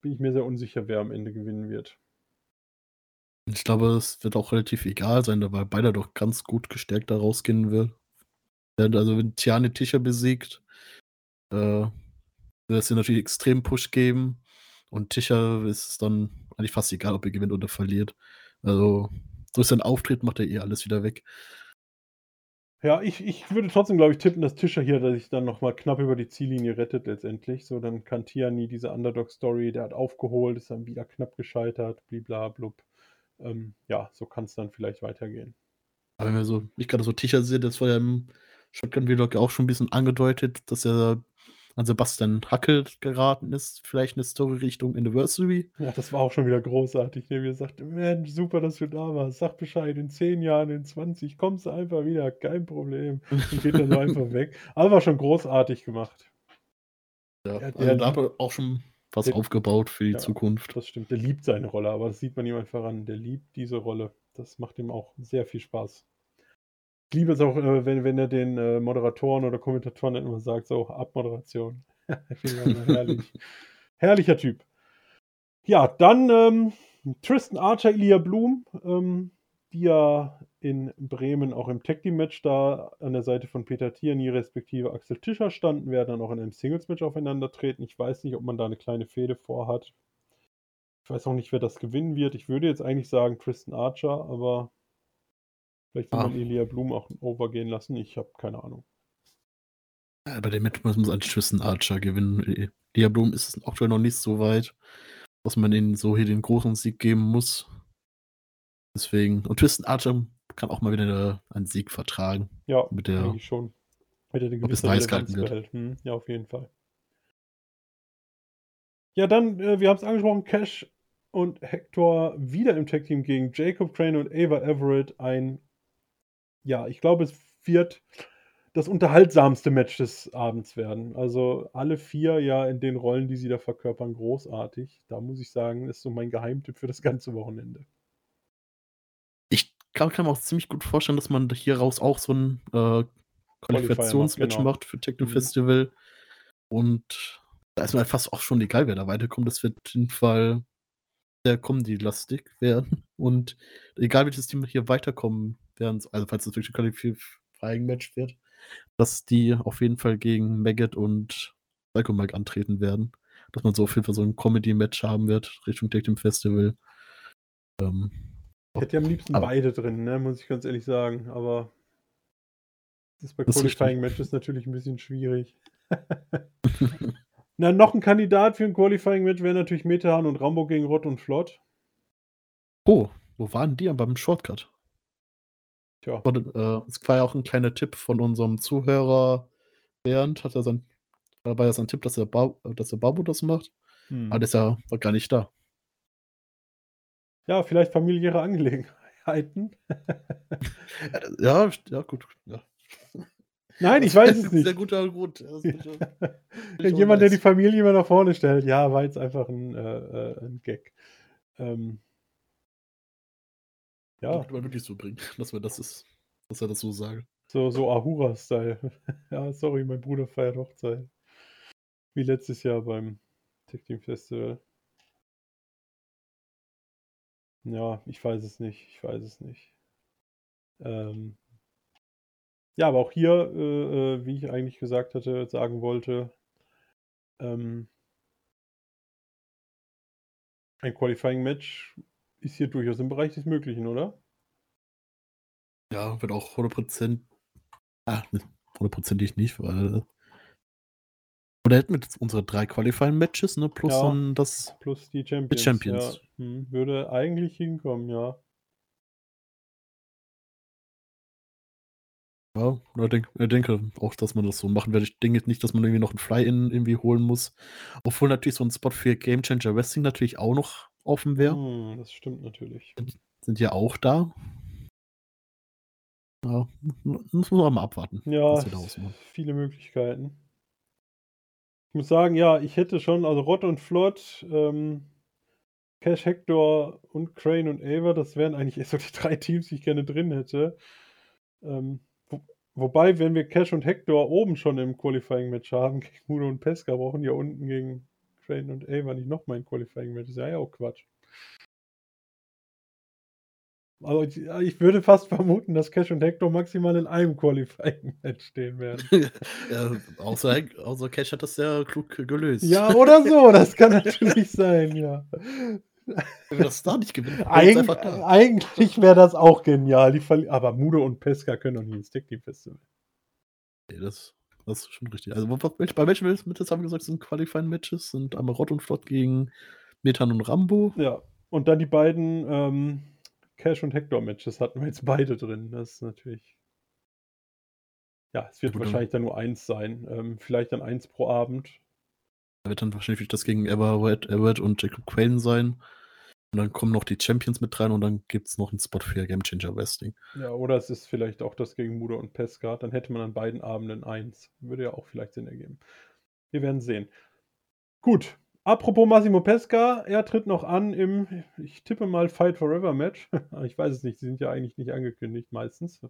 Speaker 1: bin ich mir sehr unsicher, wer am Ende gewinnen wird.
Speaker 2: Ich glaube, es wird auch relativ egal sein, weil beide doch ganz gut gestärkt da rausgehen will. Also wenn Tiane Tischer besiegt, äh, wird es dir natürlich extrem Push geben. Und Tischer ist es dann eigentlich fast egal, ob er gewinnt oder verliert. Also durch sein Auftritt macht er eh alles wieder weg.
Speaker 1: Ja, ich, ich würde trotzdem, glaube ich, tippen, dass Tischer hier dass sich dann nochmal knapp über die Ziellinie rettet letztendlich. So, dann kann Tiani diese Underdog-Story, der hat aufgeholt, ist dann wieder knapp gescheitert, bliblablub ähm, ja, so kann es dann vielleicht weitergehen.
Speaker 2: Aber wenn wir so, ich gerade so Tischer sehe, das war ja im Shotgun-Vlog auch schon ein bisschen angedeutet, dass er an Sebastian Hackel geraten ist, vielleicht eine Story Richtung Anniversary.
Speaker 1: Ja, das war auch schon wieder großartig. Der mir sagte, Mensch, super, dass du da warst. Sag Bescheid, in 10 Jahren, in 20 kommst du einfach wieder, kein Problem. Und geht dann so (laughs) einfach weg. Aber war schon großartig gemacht.
Speaker 2: Ja, also da hat er auch schon was
Speaker 1: Der
Speaker 2: aufgebaut für die
Speaker 1: ja,
Speaker 2: Zukunft.
Speaker 1: das stimmt. Der liebt seine Rolle, aber das sieht man ihm einfach an. Der liebt diese Rolle. Das macht ihm auch sehr viel Spaß. Ich liebe es auch, äh, wenn, wenn er den äh, Moderatoren oder Kommentatoren dann immer sagt, so Abmoderation. (laughs) Herrlich. (laughs) Herrlicher Typ. Ja, dann ähm, Tristan Archer, Ilya Blum, ähm, die ja in Bremen auch im Tag Team Match da an der Seite von Peter Tierney respektive Axel Tischer standen, werden dann auch in einem Singles Match aufeinandertreten. Ich weiß nicht, ob man da eine kleine Fehde vorhat. Ich weiß auch nicht, wer das gewinnen wird. Ich würde jetzt eigentlich sagen Tristan Archer, aber vielleicht will
Speaker 2: Ah.
Speaker 1: man Ilya Blum auch overgehen lassen. Ich habe keine Ahnung.
Speaker 2: Ja, Bei dem Match muss man eigentlich Tristan Archer gewinnen. Lia Blum ist es aktuell noch nicht so weit, dass man ihnen so hier den großen Sieg geben muss. Deswegen, und Tristan Archer kann auch mal wieder einen Sieg vertragen.
Speaker 1: Ja,
Speaker 2: Mit der-
Speaker 1: eigentlich schon. Wenn er eine
Speaker 2: Ob es
Speaker 1: gewisse
Speaker 2: heiß
Speaker 1: Relevanz behält. Hm, ja, auf jeden Fall. Ja, dann, äh, wir haben es angesprochen, Cash und Hector wieder im Tag-Team gegen Jacob Crane und Ava Everett. Ein, ja, ich glaube, es wird das unterhaltsamste Match des Abends werden. Also alle vier ja in den Rollen, die sie da verkörpern, großartig. Da muss ich sagen, ist so mein Geheimtipp für das ganze Wochenende.
Speaker 2: Ich kann, kann mir auch ziemlich gut vorstellen, dass man hier raus auch so ein äh, Qualifikationsmatch
Speaker 1: genau.
Speaker 2: macht für Techno
Speaker 1: Mhm.
Speaker 2: Festival. Und da ist mir halt fast auch schon egal, wer da weiterkommt. Das wird auf jeden Fall sehr Comedy-lastig werden. Und egal welches Team hier weiterkommen werden, also falls es wirklich ein Qualifying-Match wird, dass die auf jeden Fall gegen Maggot und Psycho Mike antreten werden. Dass man so auf jeden Fall so ein Comedy-Match haben wird Richtung Tag Team Festival. Ähm,
Speaker 1: Ich hätte ja am liebsten
Speaker 2: Aber-
Speaker 1: beide drin, ne, muss ich ganz ehrlich sagen. Aber das ist bei. Qualifying-Matches natürlich ein bisschen schwierig. (laughs) (laughs) Na, noch ein Kandidat für ein Qualifying-Match wäre natürlich Metehan und Rambo gegen Rott und Flott.
Speaker 2: oh, wo waren die beim Shortcut?
Speaker 1: Tja,
Speaker 2: Und, äh, es war ja auch ein kleiner Tipp von unserem Zuhörer Bernd, hat er sein, war ja sein Tipp, dass er, ba dass er Babu das macht,
Speaker 1: hm.
Speaker 2: aber der ist ja war gar nicht da.
Speaker 1: ja, vielleicht familiäre Angelegenheiten. (laughs)
Speaker 2: Ja, ja, gut. Ja.
Speaker 1: Nein, ich weiß es
Speaker 2: Sehr
Speaker 1: nicht.
Speaker 2: guter Grund. Das
Speaker 1: Ja, (laughs) jemand, der die. Familie immer nach vorne stellt. Ja, war jetzt einfach ein, äh, äh, ein Gag. Ähm, ja,
Speaker 2: Könnte man wirklich so bringen, (laughs) dass wir das ist, dass er das so sage.
Speaker 1: So, so Ahura-Style. (laughs) ja, sorry, mein Bruder feiert Hochzeit. Wie letztes Jahr beim Tech Team Festival. Ja, ich weiß es nicht. Ich weiß es nicht. Ähm, ja, aber auch hier, äh, äh, wie ich eigentlich gesagt hatte, sagen wollte, ähm, ein Qualifying-Match ist hier durchaus im Bereich des Möglichen, oder?
Speaker 2: Ja, wird auch 100%. Ah, ne, hundertprozentig nicht, weil. Oder hätten wir jetzt unsere drei Qualifying-Matches, ne? Plus
Speaker 1: Ja.
Speaker 2: dann das.
Speaker 1: Plus die Champions.
Speaker 2: Champions.
Speaker 1: Ja, hm, würde eigentlich hinkommen, ja.
Speaker 2: Ja, oder denk, ich denke auch, dass man das so machen wird. Ich denke jetzt nicht, dass man irgendwie noch einen Fly-In irgendwie holen muss. Obwohl natürlich so ein Spot für Game Changer Wrestling natürlich auch noch offen wäre.
Speaker 1: Hm, das stimmt natürlich.
Speaker 2: Sind ja auch da. Ja, muss man mal abwarten,
Speaker 1: Ja, viele Möglichkeiten. Ich muss sagen, ja, ich hätte schon, also Rott und Flott, ähm, Cash Hector und Crane und Ava, das wären eigentlich so die drei Teams, die ich gerne drin hätte. Ähm, wo, wobei, wenn wir Cash und Hector oben schon im Qualifying-Match haben, gegen Mudo und Pesca, brauchen die ja unten gegen Crane und Ava nicht nochmal ein Qualifying-Match. Das ist ja auch Quatsch. Also ich, ich würde fast vermuten, dass Cash und Hector maximal in einem Qualifying-Match stehen werden. (laughs)
Speaker 2: ja, außer, außer Cash hat das sehr klug gelöst.
Speaker 1: Ja, oder so, das kann natürlich sein, ja.
Speaker 2: Wenn wir das da nicht gewinnen,
Speaker 1: Eig
Speaker 2: da.
Speaker 1: eigentlich wäre das auch genial. Aber Mudo und Pesca können doch nie ins Tag Team Festival.
Speaker 2: Nee, das, das ist schon richtig. Also, bei welchen Matches haben wir gesagt, sind Qualifying Matches? Sind einmal Rott und Flott gegen Metan und Rambo.
Speaker 1: Ja, und dann die beiden ähm, Cash und Hector Matches hatten wir jetzt beide drin. Das ist natürlich. Ja, es wird
Speaker 2: Gut,
Speaker 1: wahrscheinlich dann nur eins sein. Ähm, vielleicht dann eins pro Abend.
Speaker 2: Da wird dann wahrscheinlich das gegen Everett, Everett und Jacob Quaden sein. Und dann kommen noch die Champions mit rein und dann gibt es noch einen Spot für Game Changer Wrestling.
Speaker 1: Ja, oder es ist vielleicht auch das gegen Mudo und Pesca. Dann hätte man an beiden Abenden eins. Würde ja auch vielleicht Sinn ergeben. Wir werden sehen. Gut. Apropos Massimo Pesca, er tritt noch an im, ich tippe mal Fight Forever Match. (laughs) ich weiß es nicht, sie sind ja eigentlich nicht angekündigt meistens.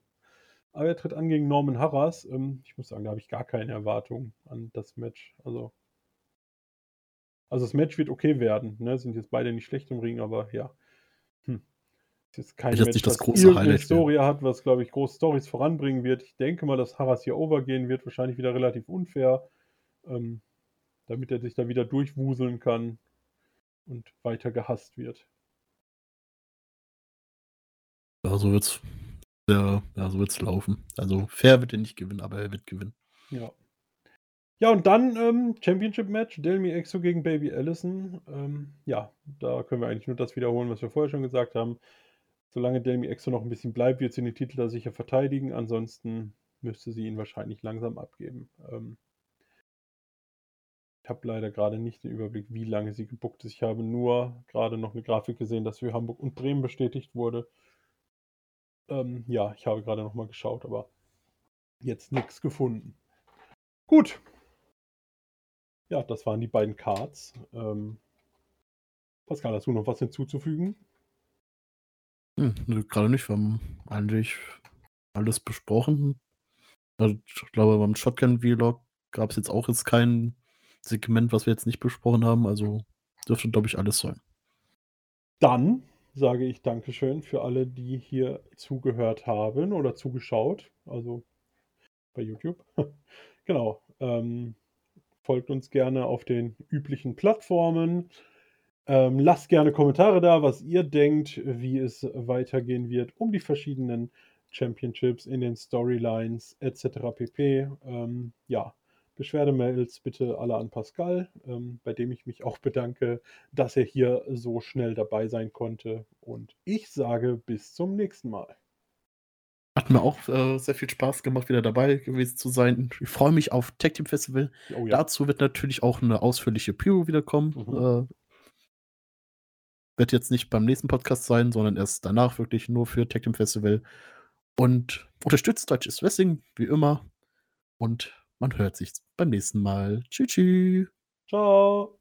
Speaker 1: Aber er tritt an gegen Norman Harras. Ähm, ich muss sagen, da habe ich gar keine Erwartungen an das Match. Also, also das Match wird okay werden. Ne? Sind jetzt beide nicht schlecht im Ring, aber ja. Hm. Ist jetzt kein
Speaker 2: jetzt
Speaker 1: Match,
Speaker 2: nicht das
Speaker 1: was
Speaker 2: große Highlight, ja.
Speaker 1: Story hat, was, glaube ich, große Stories voranbringen wird. Ich denke mal, dass Harras hier overgehen wird. Wahrscheinlich wieder relativ unfair. Ähm, damit er sich da wieder durchwuseln kann und weiter gehasst wird.
Speaker 2: Ja, so wird's. Ja, ja, so wird's laufen. Also fair wird er nicht gewinnen, aber er wird gewinnen.
Speaker 1: Ja. Ja, und dann ähm, Championship-Match, Delmi Exo gegen Baby Allison. Ähm, ja, da können wir eigentlich nur das wiederholen, was wir vorher schon gesagt haben. Solange Delmi Exo noch ein bisschen bleibt, wird sie den Titel da sicher verteidigen. Ansonsten müsste sie ihn wahrscheinlich langsam abgeben. Ähm, ich habe leider gerade nicht den Überblick, wie lange sie gebuckt ist. Ich habe nur gerade noch eine Grafik gesehen, dass für Hamburg und Bremen bestätigt wurde. Ähm, ja, ich habe gerade noch mal geschaut, aber jetzt nichts gefunden. Gut. Ja, das waren die beiden Cards. Ähm, Pascal, hast du noch was hinzuzufügen?
Speaker 2: Hm, nö, gerade nicht. Wir haben eigentlich alles besprochen. Also, ich glaube, beim Shotgun-Vlog gab es jetzt auch jetzt kein Segment, was wir jetzt nicht besprochen haben. Also dürfte, glaube ich, alles sein.
Speaker 1: Dann sage ich Dankeschön für alle, die hier zugehört haben oder zugeschaut. Also bei YouTube. (laughs) genau. Ähm, folgt uns gerne auf den üblichen Plattformen. Ähm, lasst gerne Kommentare da, was ihr denkt, wie es weitergehen wird, um die verschiedenen Championships in den Storylines etc. pp. Ähm, ja, Beschwerdemails bitte alle an Pascal, ähm, bei dem ich mich auch bedanke, dass er hier so schnell dabei sein konnte. Und ich sage bis zum nächsten Mal.
Speaker 2: Hat mir auch äh, sehr viel Spaß gemacht, wieder dabei gewesen zu sein. Ich freue mich auf Tag Team Festival.
Speaker 1: Oh ja.
Speaker 2: Dazu wird natürlich auch eine ausführliche Preview wiederkommen.
Speaker 1: Mhm.
Speaker 2: Äh, wird jetzt nicht beim nächsten Podcast sein, sondern erst danach wirklich nur für Tag Team Festival. Und unterstützt deutsches Wrestling, wie immer. Und man hört sich beim nächsten Mal. Tschüss. tschüss.
Speaker 1: Ciao.